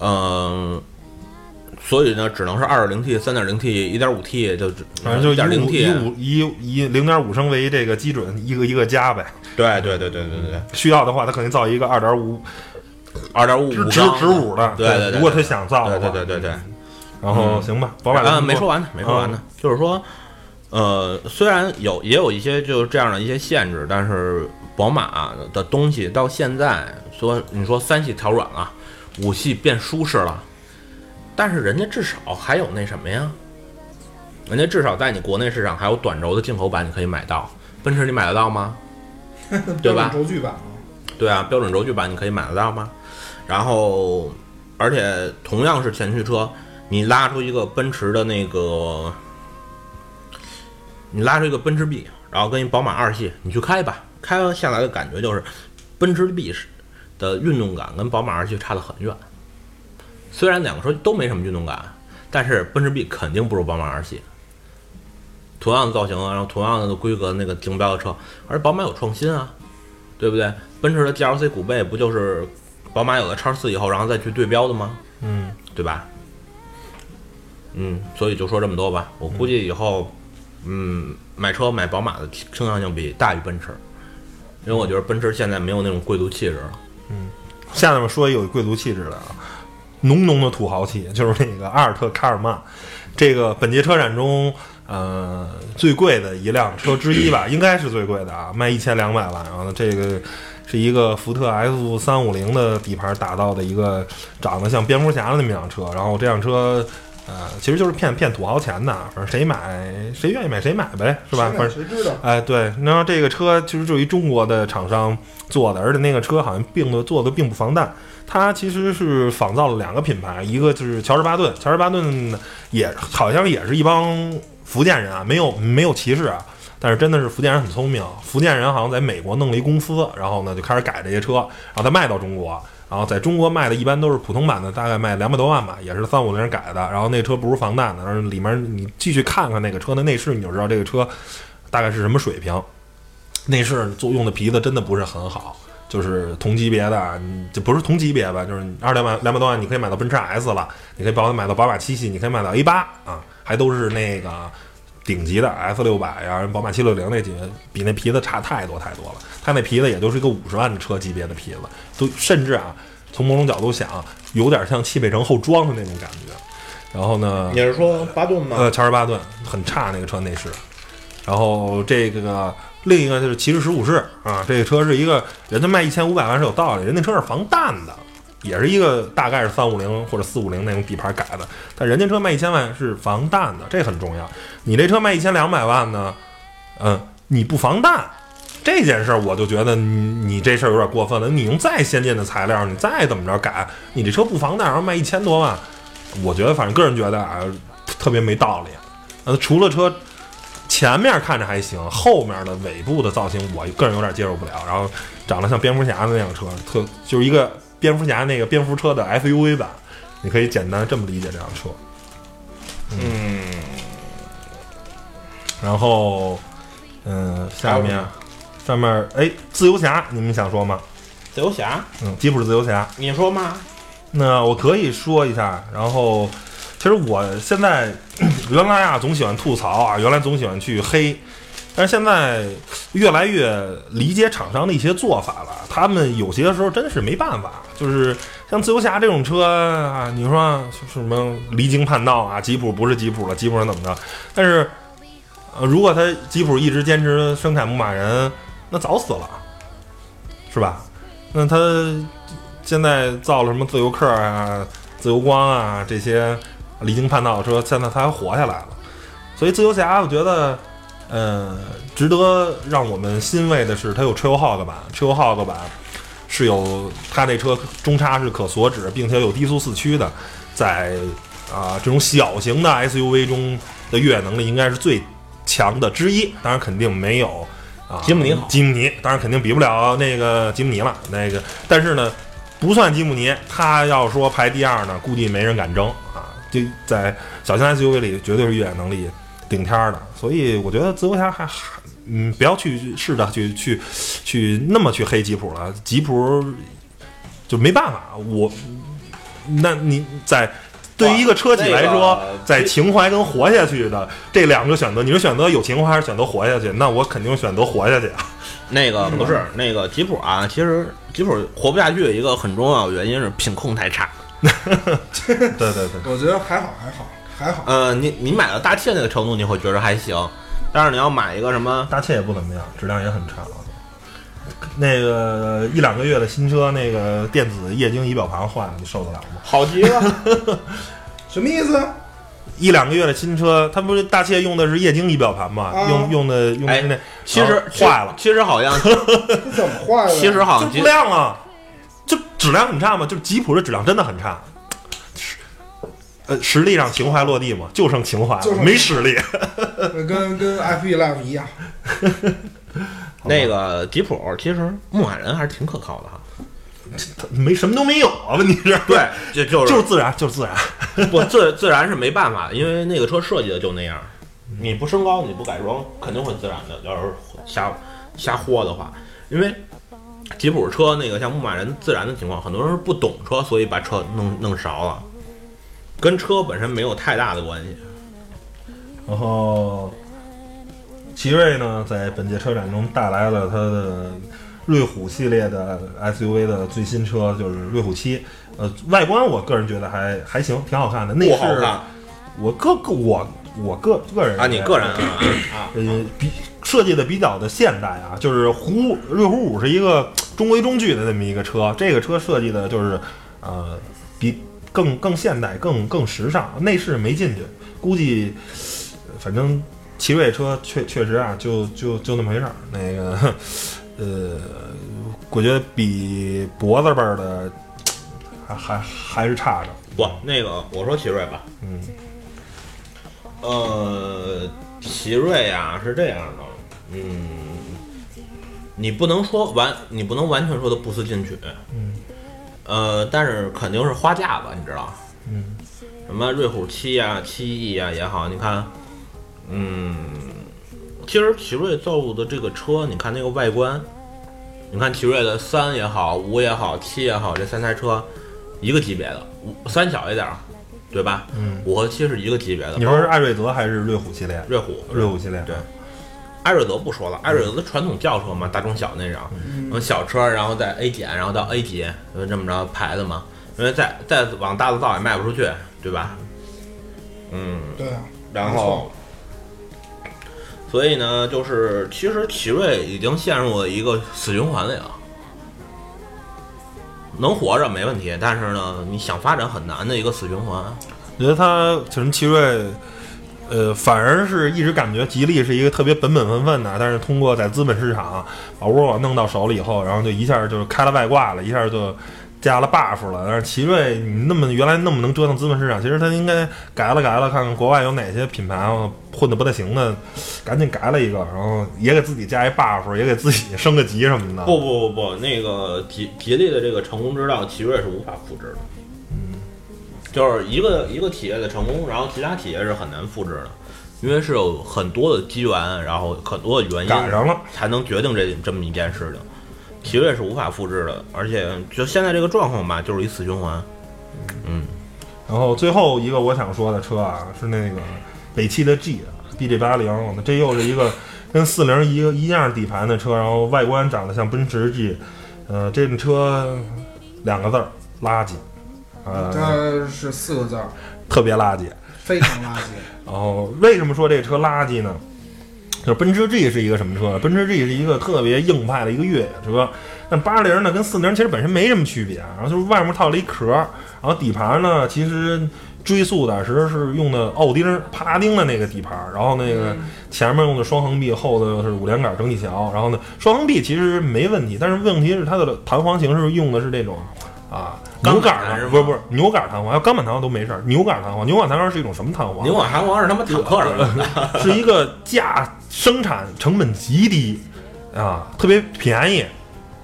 E: 嗯、所以呢，只能是 2.0T、3.0T、1.5T 就只
B: 反正就以五
E: 1.0T
B: 以五以以零点五升为这个基准，一个一个加呗。
E: 对对对对对对，
B: 需要的话，它肯定造一个二点五
E: 二点五
B: 直直直五的。
E: 对对对，
B: 如果他想造的
E: 对
B: 话，
E: 对对对对。
B: 然后行吧，宝马
E: 啊，
B: 这么
E: 没说完呢，没说完呢，就是说，呃，虽然有也有一些就是这样的一些限制，但是宝马的东西到现在说你说三系调软了，五系变舒适了，但是人家至少还有那什么呀？人家至少在你国内市场还有短轴的进口版你可以买到，奔驰你买得到吗？<laughs> 对吧
C: 轴距版啊，
E: 对啊，标准轴距版你可以买得到吗？然后，而且同样是前驱车，你拉出一个奔驰的那个，你拉出一个奔驰 B，然后跟一宝马二系，你去开吧，开下来的感觉就是，奔驰 B 是的运动感跟宝马二系差得很远。虽然两个车都没什么运动感，但是奔驰 B 肯定不如宝马二系。同样的造型，然后同样的规格那个竞标的车，而宝马有创新啊，对不对？奔驰的 GLC 古贝不就是宝马有了叉四以后，然后再去对标的吗？
B: 嗯，
E: 对吧？嗯，所以就说这么多吧。我估计以后，嗯，买车买宝马的倾向性比大于奔驰，因为我觉得奔驰现在没有那种贵族气质了。
B: 嗯下面说一有贵族气质的啊，浓浓的土豪气，就是那个阿尔特卡尔曼，这个本届车展中呃最贵的一辆车之一吧，应该是最贵的啊，卖一千两百万，然后呢这个是一个福特 F 三五零的底盘打造的一个长得像蝙蝠侠的那么辆车，然后这辆车。呃，其实就是骗骗土豪钱的，反正谁买谁愿意买谁买呗，是吧？反正
C: 谁知道？
B: 哎，对，然后这个车其实就一中国的厂商做的，而且那个车好像并的做的并不防弹，它其实是仿造了两个品牌，一个就是乔治巴顿，乔治巴顿也好像也是一帮福建人啊，没有没有歧视啊，但是真的是福建人很聪明，福建人好像在美国弄了一公司，然后呢就开始改这些车，然后再卖到中国。然后在中国卖的一般都是普通版的，大概卖两百多万吧，也是三五零改的。然后那车不是防弹的，然后里面你继续看看那个车的内饰，你就知道这个车大概是什么水平。内饰做用的皮子真的不是很好，就是同级别的，就不是同级别吧，就是二两百两百多万你可以买到奔驰 S 了，你可以宝买到宝马七系，你可以买到 A 八啊，还都是那个顶级的 S 六百呀，宝马七六零那几个比那皮子差太多太多了。它那皮子也就是一个五十万的车级别的皮子，都甚至啊，从某种角度想，有点像汽配城后装的那种感觉。然后呢，
E: 你是说巴顿吗？
B: 呃，乔治巴顿很差那个车内饰。然后这个另一个就是骑士十五式啊，这个车是一个人家卖一千五百万是有道理，人那车是防弹的，也是一个大概是三五零或者四五零那种底盘改的，但人家车卖一千万是防弹的，这很重要。你这车卖一千两百万呢，嗯，你不防弹。这件事儿我就觉得你你这事儿有点过分了。你用再先进的材料，你再怎么着改，你这车不防弹，然后卖一千多万，我觉得反正个人觉得啊，特别没道理。呃，除了车前面看着还行，后面的尾部的造型，我个人有点接受不了。然后长得像蝙蝠侠的那辆车，特就是一个蝙蝠侠那个蝙蝠车的 SUV 版，你可以简单这么理解这辆车。
E: 嗯，
B: 然后嗯，下面。上面哎，自由侠，你们想说吗？
E: 自由侠，
B: 嗯，吉普自由侠，
E: 你说吗？
B: 那我可以说一下。然后，其实我现在 <clears throat> 原来啊总喜欢吐槽啊，原来总喜欢去黑，但是现在越来越理解厂商的一些做法了。他们有些时候真是没办法，就是像自由侠这种车啊，你说什么离经叛道啊，吉普不是吉普了，吉普是怎么着？但是，呃，如果他吉普一直坚持生产牧马人。那早死了，是吧？那他现在造了什么自由客啊、自由光啊这些离经叛道的车，现在他还活下来了。所以自由侠，我觉得，呃，值得让我们欣慰的是，它有车油耗子版，车油耗子版是有它那车中差是可锁止，并且有低速四驱的，在啊这种小型的 SUV 中的越野能力应该是最强的之一，当然肯定没有。啊，
E: 吉姆尼好，
B: 吉姆尼当然肯定比不了那个吉姆尼了。那个，但是呢，不算吉姆尼，它要说排第二呢，估计没人敢争啊。就在小型 SUV 里，绝对是越野能力顶天的。所以我觉得自由侠还还，嗯，不要去试着去去去那么去黑吉普了。吉普就没办法，我那你在。对于一个车企来说，在情怀跟活下去的这两个选择，你是选择有情怀还是选择活下去？那我肯定选择活下去啊。
E: 那个不是那个吉普啊，其实吉普活不下去一个很重要的原因是品控太差。<laughs>
B: 对对对，
C: 我觉得还好还好还好。
E: 呃，你你买到大切那个程度，你会觉得还行，但是你要买一个什么
B: 大切也不怎么样，质量也很差。那个一两个月的新车，那个电子液晶仪表盘坏了，你受得了吗？
E: 好极了，<laughs>
C: 什么意思？
B: 一两个月的新车，它不是大切用的是液晶仪表盘吗？用用的用的是那，
E: 其实
B: 坏了，<laughs>
E: 其实好像
C: 怎么坏了？
E: 其实好像
B: 不亮啊，就质量很差嘛，就是吉普的质量真的很差。呃，实力上情怀落地嘛，就剩情怀了，没实力。<laughs>
C: 跟跟 F E Live 一样。<laughs>
E: 那个吉普其实牧马人还是挺可靠的哈，<laughs>
B: 没什么都没有啊，问题是，
E: 对，就就是
B: 就是自然，就是自然，
E: 不自自然是没办法的，因为那个车设计的就那样，你不升高，你不改装，肯定会自然的。要是瞎瞎豁的话，因为吉普车那个像牧马人自然的情况，很多人是不懂车，所以把车弄弄勺了，跟车本身没有太大的关系。
B: 然后。奇瑞呢，在本届车展中带来了它的瑞虎系列的 SUV 的最新车，就是瑞虎七。呃，外观我个人觉得还还行，挺好看的。内饰，我个个我我个个人
E: 啊，你个人啊
B: 啊，呃，比设计的比较的现代啊，就是虎瑞虎五是一个中规中矩的这么一个车。这个车设计的就是呃比更更现代、更更时尚，内饰没进去，估计呃反正奇瑞车确确实啊，就就就那么回事儿。那个呃，我觉得比脖子辈儿的还还还是差着。
E: 不，那个我说奇瑞吧，
B: 嗯
E: 呃，奇瑞呀是这样的，嗯，你不能说完，你不能完全说它不思进取，
B: 嗯，
E: 呃，但是肯定是花架子，你知道，
B: 嗯，
E: 什么瑞虎七呀、七 E 呀也好，你看，嗯，其实奇瑞造的这个车，你看那个外观，你看奇瑞的三也好、五也好、七也好，这三台车一个级别的，五三小一点儿，对吧？
B: 嗯，
E: 五和七是一个级别的。
B: 你说是艾瑞泽还是瑞虎系列？
E: 瑞虎，
B: 瑞虎系列，
E: 对，艾瑞泽不说了，艾瑞泽的传统轿车嘛，大中小那种，嗯，小车，然后再 A 减，然后到 A 级，就这么着排的嘛。因为再再往大的造也卖不出去，对吧？嗯，
C: 对啊，
E: 然后，所以呢，就是其实奇瑞已经陷入了一个死循环里了。能活着没问题，但是呢，你想发展很难的一个死循环。
B: 我觉得它其实奇瑞，呃，反而是一直感觉吉利是一个特别本本分分的，但是通过在资本市场把沃尔沃弄到手里以后，然后就一下就开了外挂了，一下就加了 buff 了。但是奇瑞你那么原来那么能折腾资本市场，其实它应该改了改了，看看国外有哪些品牌混的不太行的，赶紧改了一个，然后也给自己加一 buff，也给自己升个级什么的。
E: 不不不不，那个吉吉利的这个成功之道，奇瑞是无法复制的。嗯，就是一个一个企业的成功，然后其他企业是很难复制的，因为是有很多的机缘，然后很多的原因
B: 赶上了，
E: 才能决定这这么一件事情。奇瑞是无法复制的，而且就现在这个状况吧，就是一死循环。嗯，
B: 然后最后一个我想说的车啊，是那个北汽的 G BJ 八零，这又是一个跟四零一个一样底盘的车，然后外观长得像奔驰 G，呃，这个车两个字儿垃圾，呃，
C: 它是四个字儿，
B: 特别垃圾。
C: 非常垃圾。<laughs>
B: 然后为什么说这车垃圾呢？就是奔驰 G 是一个什么车？奔驰 G 是一个特别硬派的一个越野车，但八零呢跟四零其实本身没什么区别，然后就是外面套了一壳，然后底盘呢其实追溯的时候是用的奥丁帕拉丁的那个底盘，然后那个前面用的双横臂，后头是五连杆整体桥，然后呢双横臂其实没问题，但是问题是它的弹簧形式用的是这种啊。牛杆
E: 钢板是吗
B: 的不是不是牛杆弹簧，还有钢板弹簧都没事儿。牛杆弹簧，牛杆弹簧是一种什么弹簧？
E: 牛杆弹簧是他妈坦克上的，<laughs>
B: 是一个价生产成本极低啊，特别便宜。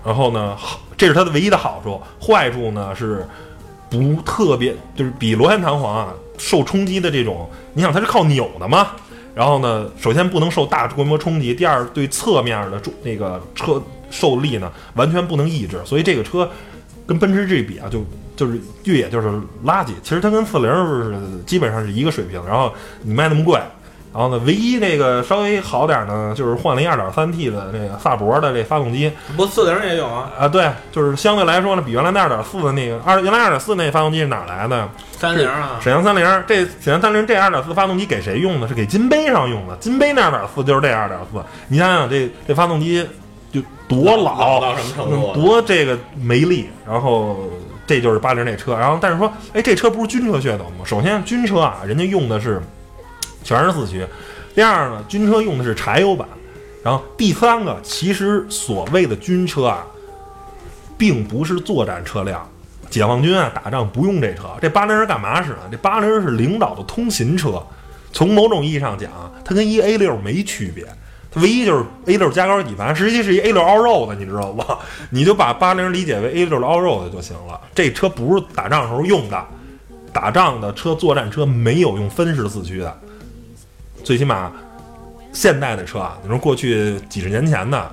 B: 然后呢，好，这是它的唯一的好处。坏处呢是不特别，就是比螺旋弹簧啊受冲击的这种，你想它是靠扭的嘛。然后呢，首先不能受大规模冲击，第二对侧面的重那个车受力呢完全不能抑制，所以这个车跟奔驰 G 比啊，就就是越野就是垃圾。其实它跟四零是基本上是一个水平，然后你卖那么贵，然后呢，唯一这个稍微好点儿呢，就是换了一二点三 T 的这个萨博的这发动机
E: 不四零也有啊，
B: 啊，对，就是相对来说呢，比原来那二点四的那个二原来二点四那发动机是哪儿来的？
E: 三零啊，
B: 沈阳三零，这沈阳三零这二点四发动机给谁用的？是给金杯上用的。金杯那二点四就是这二点四，你想想这这发动机就多老，
E: 老到什么程度啊？
B: 多这个没力，然后这就是八零那车，然后但是说，哎，这车不是军车血统吗？首先军车啊，人家用的是全是四驱，第二呢，军车用的是柴油版，然后第三个，其实所谓的军车啊，并不是作战车辆。解放军啊，打仗不用这车，这八零是干嘛使的？这八零是领导的通勤车。从某种意义上讲，它跟一 A 六没区别，唯一就是 A 六加高底盘，实际是一 A 六 all road 的，你知道吗？<laughs> 你就把八零理解为 A 六的 all road 的就行了。这车不是打仗时候用的，打仗的车、作战车没有用分时四驱的，最起码现代的车啊，你说过去几十年前的，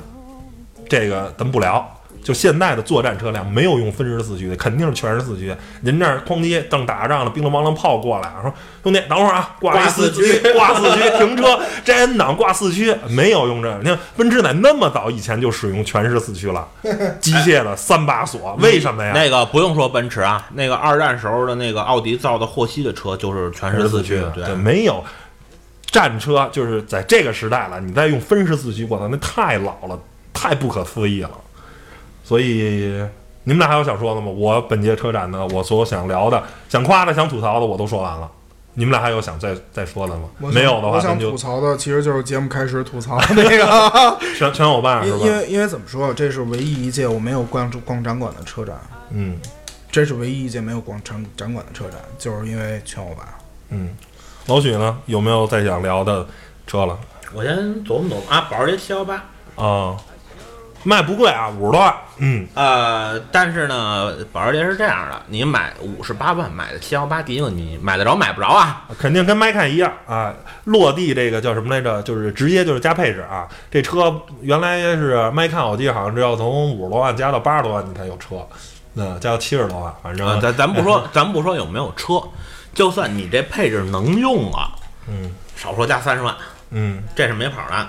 B: 这个咱不聊。就现在的作战车辆没有用分时四驱的，肯定是全时四驱。您这儿哐叽正打仗呢，乒铃乓啷炮过来，说兄弟等会儿啊，挂四驱，挂四驱，停车，摘 N 档挂四驱，没有用这个。你看奔驰在那么早以前就使用全时四驱了，<laughs> 机械的三把锁，为什么呀？
E: 那个不用说奔驰啊，那个二战时候的那个奥迪造的霍希的车就是全时四驱，
B: 对，没有战车，就是在这个时代了，你再用分时四驱，我操，那太老了，太不可思议了。所以你们俩还有想说的吗？我本届车展呢，我所有想聊的、想夸的、想吐槽的，我都说完了。你们俩还有想再再说的吗？没有的话，
C: 我想吐槽的其实就是节目开始吐槽的那个，
B: 全全伙伴是吧？
C: 因因为因为怎么说，这是唯一一届我没有逛逛展馆的车展，
B: 嗯
C: 这是唯一一届没有逛展展馆的车展，就是因为全欧版。
B: 嗯，老许呢，有没有再想聊的车了？
E: 我先琢磨琢磨啊，保时捷七幺八，
B: 啊，卖不贵啊，五十多万。嗯
E: 呃，但是呢，保时捷是这样的，你买五十八万买的七幺八，第一个你买得着买不着啊，
B: 肯定跟麦看一样啊，落地这个叫什么来着？就是直接就是加配置啊。这车原来是麦看，我记得好像是要从五十多万加到八十多万你才有车，那加到七十多万，反正、
E: 啊，咱咱不说，<laughs> 咱不说有没有车，就算你这配置能用啊，
B: 嗯
E: 少说加三十万，
B: 嗯
E: 这是没跑的。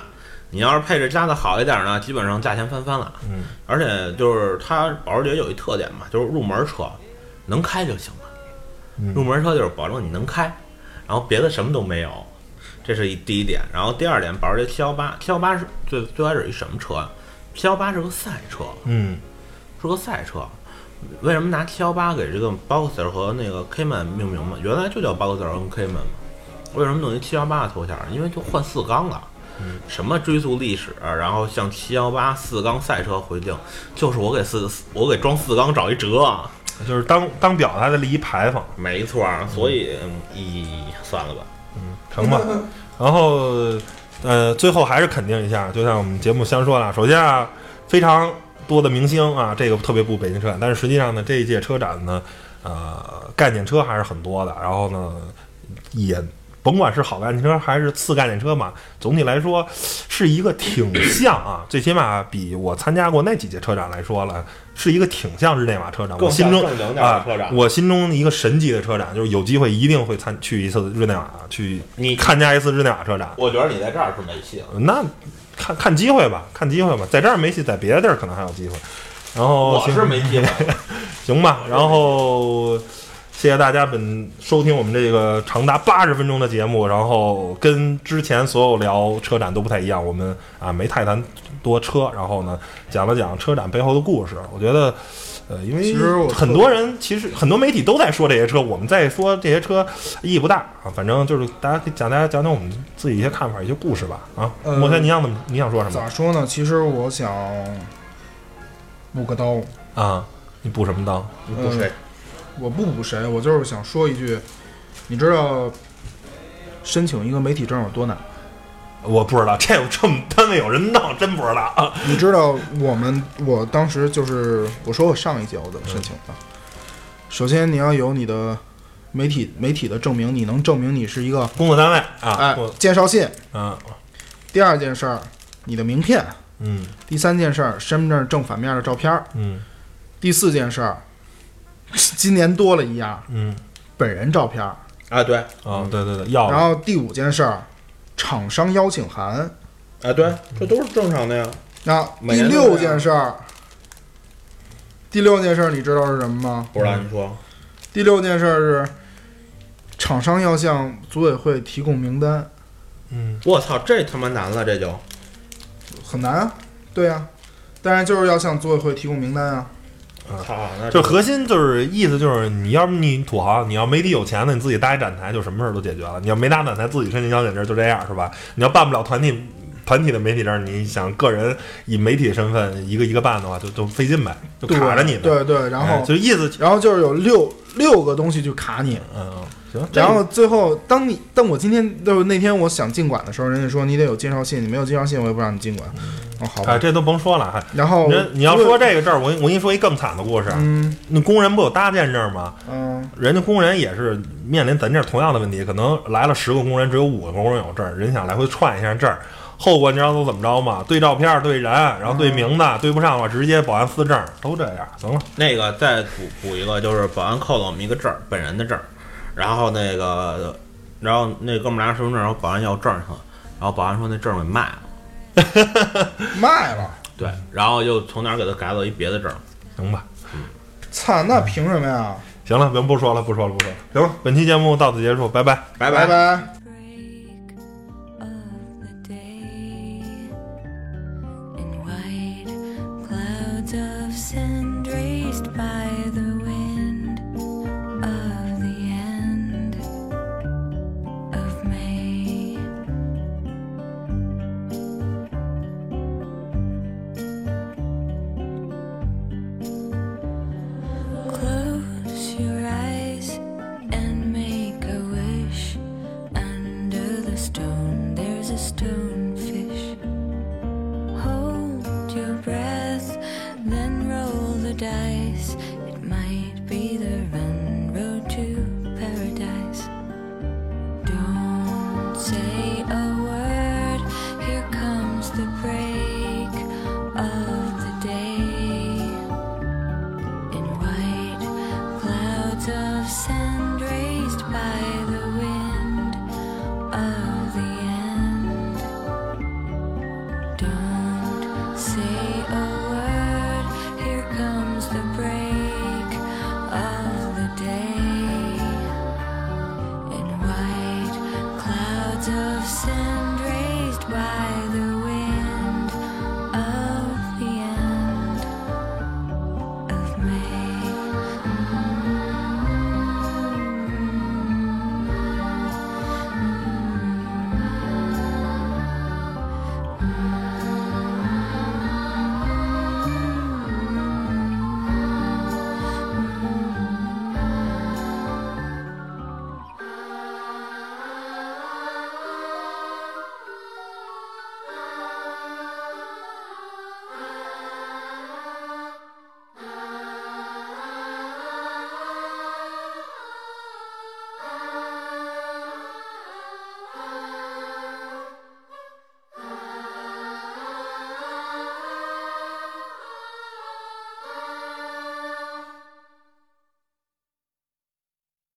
E: 你要是配置加的好一点呢，基本上价钱翻番了。
B: 嗯，
E: 而且就是它保时捷有一特点嘛，就是入门车能开就行了。
B: 嗯
E: 入门车就是保证你能开，然后别的什么都没有，这是一第一点。然后第二点，保时捷七幺八，七幺八是最最开始一什么车啊？七幺八是个赛车，
B: 嗯
E: 是个赛车。为什么拿七幺八给这个 Boxer 和那个 Cayman 命名嘛？原来就叫 Boxer 和 Cayman 嘛。为什么弄一七幺八的头衔儿？因为就换四缸了。什么追溯历史，然后像七幺八四缸赛车回定，就是我给四我给装四缸找一辙啊，
B: 就是当当表还得立一牌坊，
E: 没错儿。所以，嗯咦，算了吧。
B: 嗯成吧。<laughs> 然后呃，最后还是肯定一下，就像我们节目先说了，首先啊，非常多的明星啊，这个特别不北京车展，但是实际上呢，这一届车展呢，呃，概念车还是很多的，然后呢，也。甭管是好概念车还是次概念车嘛，总体来说是一个挺像啊，最起码比我参加过那几届车展来说了，是一个挺像日内瓦车展。我心中啊我心中一个神级的车展，就是有机会一定会参去一次日内瓦，去
E: 你
B: 参加一次日内瓦车展。
E: 我觉得你在这儿是没戏了。
B: 那看看机会吧，看机会吧，在这儿没戏，在别的地儿可能还有机会。然后
E: 我是没机会。<laughs>
B: 行吧，然后谢谢大家本收听我们这个长达八十分钟的节目，然后跟之前所有聊车展都不太一样，我们啊没太谈多车，然后呢讲了讲车展背后的故事。我觉得，呃，因为
C: 其实
B: 很多人其实很多媒体都在说这些车，我们在说这些车意义不大啊，反正就是大家给讲大家讲讲我们自己一些看法、一些故事吧啊。
C: 呃
B: 摩天，你想怎么？你想说什么
C: 咋说呢？其实我想补个刀，
B: 啊？你补什么刀？
E: 你补谁？
C: 我不补谁，我就是想说一句，你知道申请一个媒体证有多难？
B: 我不知道，这有这么单位有人弄，真不知道啊。
C: 你知道我们我当时就是我说我上一届我怎么申请的？首先你要有你的媒体媒体的证明，你能证明你是一个
B: 工作单位啊，
C: 哎
B: 我
C: 介绍信。
B: 啊，
C: 第二件事儿，你的名片。
B: 嗯
C: 第三件事儿，身份证正反面的照片儿。
B: 嗯
C: 第四件事儿，<laughs> 今年多了一样，
B: 嗯
C: 本人照片儿。
E: 啊，对，
B: 啊，对对对，要了
C: 然后第五件事儿，厂商邀请函。
E: 啊，对，这都是正常的呀。
C: 那
E: 每
C: 第六
E: 年都这样
C: 件事儿，第六件事儿你知道是什么吗？
E: 不知道你说，
C: 第六件事儿是，厂商要向组委会提供名单，
B: 嗯
E: 我操，这他妈难了，这就
C: 很难啊。对啊，但是就是要向组委会提供名单啊。
E: 操，那
B: 就核心就是意思就是，你要不你土豪，你要媒体有钱的，你自己搭一展台，就什么事儿都解决了。你要没搭展台，自己申请邀请证，就这样是吧？你要办不了团体团体的媒体证，你想个人以媒体身份一个一个办的话，就就费劲呗，就卡着你呢。
C: 对对，然
B: 哎
C: 后
B: 就意思，
C: 然后就是有六六个东西就卡你，
B: 嗯，行。
C: 然后最后当你当我今天就是那天我想进馆的时候，人家说你得有介绍信，你没有介绍信我也不让你进馆。哦，好。
B: 这都甭说了，还
C: 然后
B: 你你要说这个证儿，我跟我跟你说一更惨的故事。
C: 嗯
B: 那工人不有搭建证吗？
C: 嗯
B: 人家工人也是面临咱这儿同样的问题，可能来了十个工人，只有五个工人有证儿，人想来回串一下证儿，后果你知道都怎么着吗？对照片儿、对人，然后对名字，对不上的话直接保安撕证儿，都这样。行了，
E: 那个再补补一个，就是保安扣了我们一个证儿，本人的证儿，然后那个，然后那哥们儿拿着身份证，然后保安要证儿去了，然后保安说那证儿给卖了，<laughs>
C: 卖了，
E: 对，然后又从哪儿给他改到一别的证儿，
B: 行吧，
C: 操，那凭什么呀？
B: 行了，咱不说了，不说了，不说了。行了，本期节目到此结束，拜拜。
E: 拜
C: 拜拜。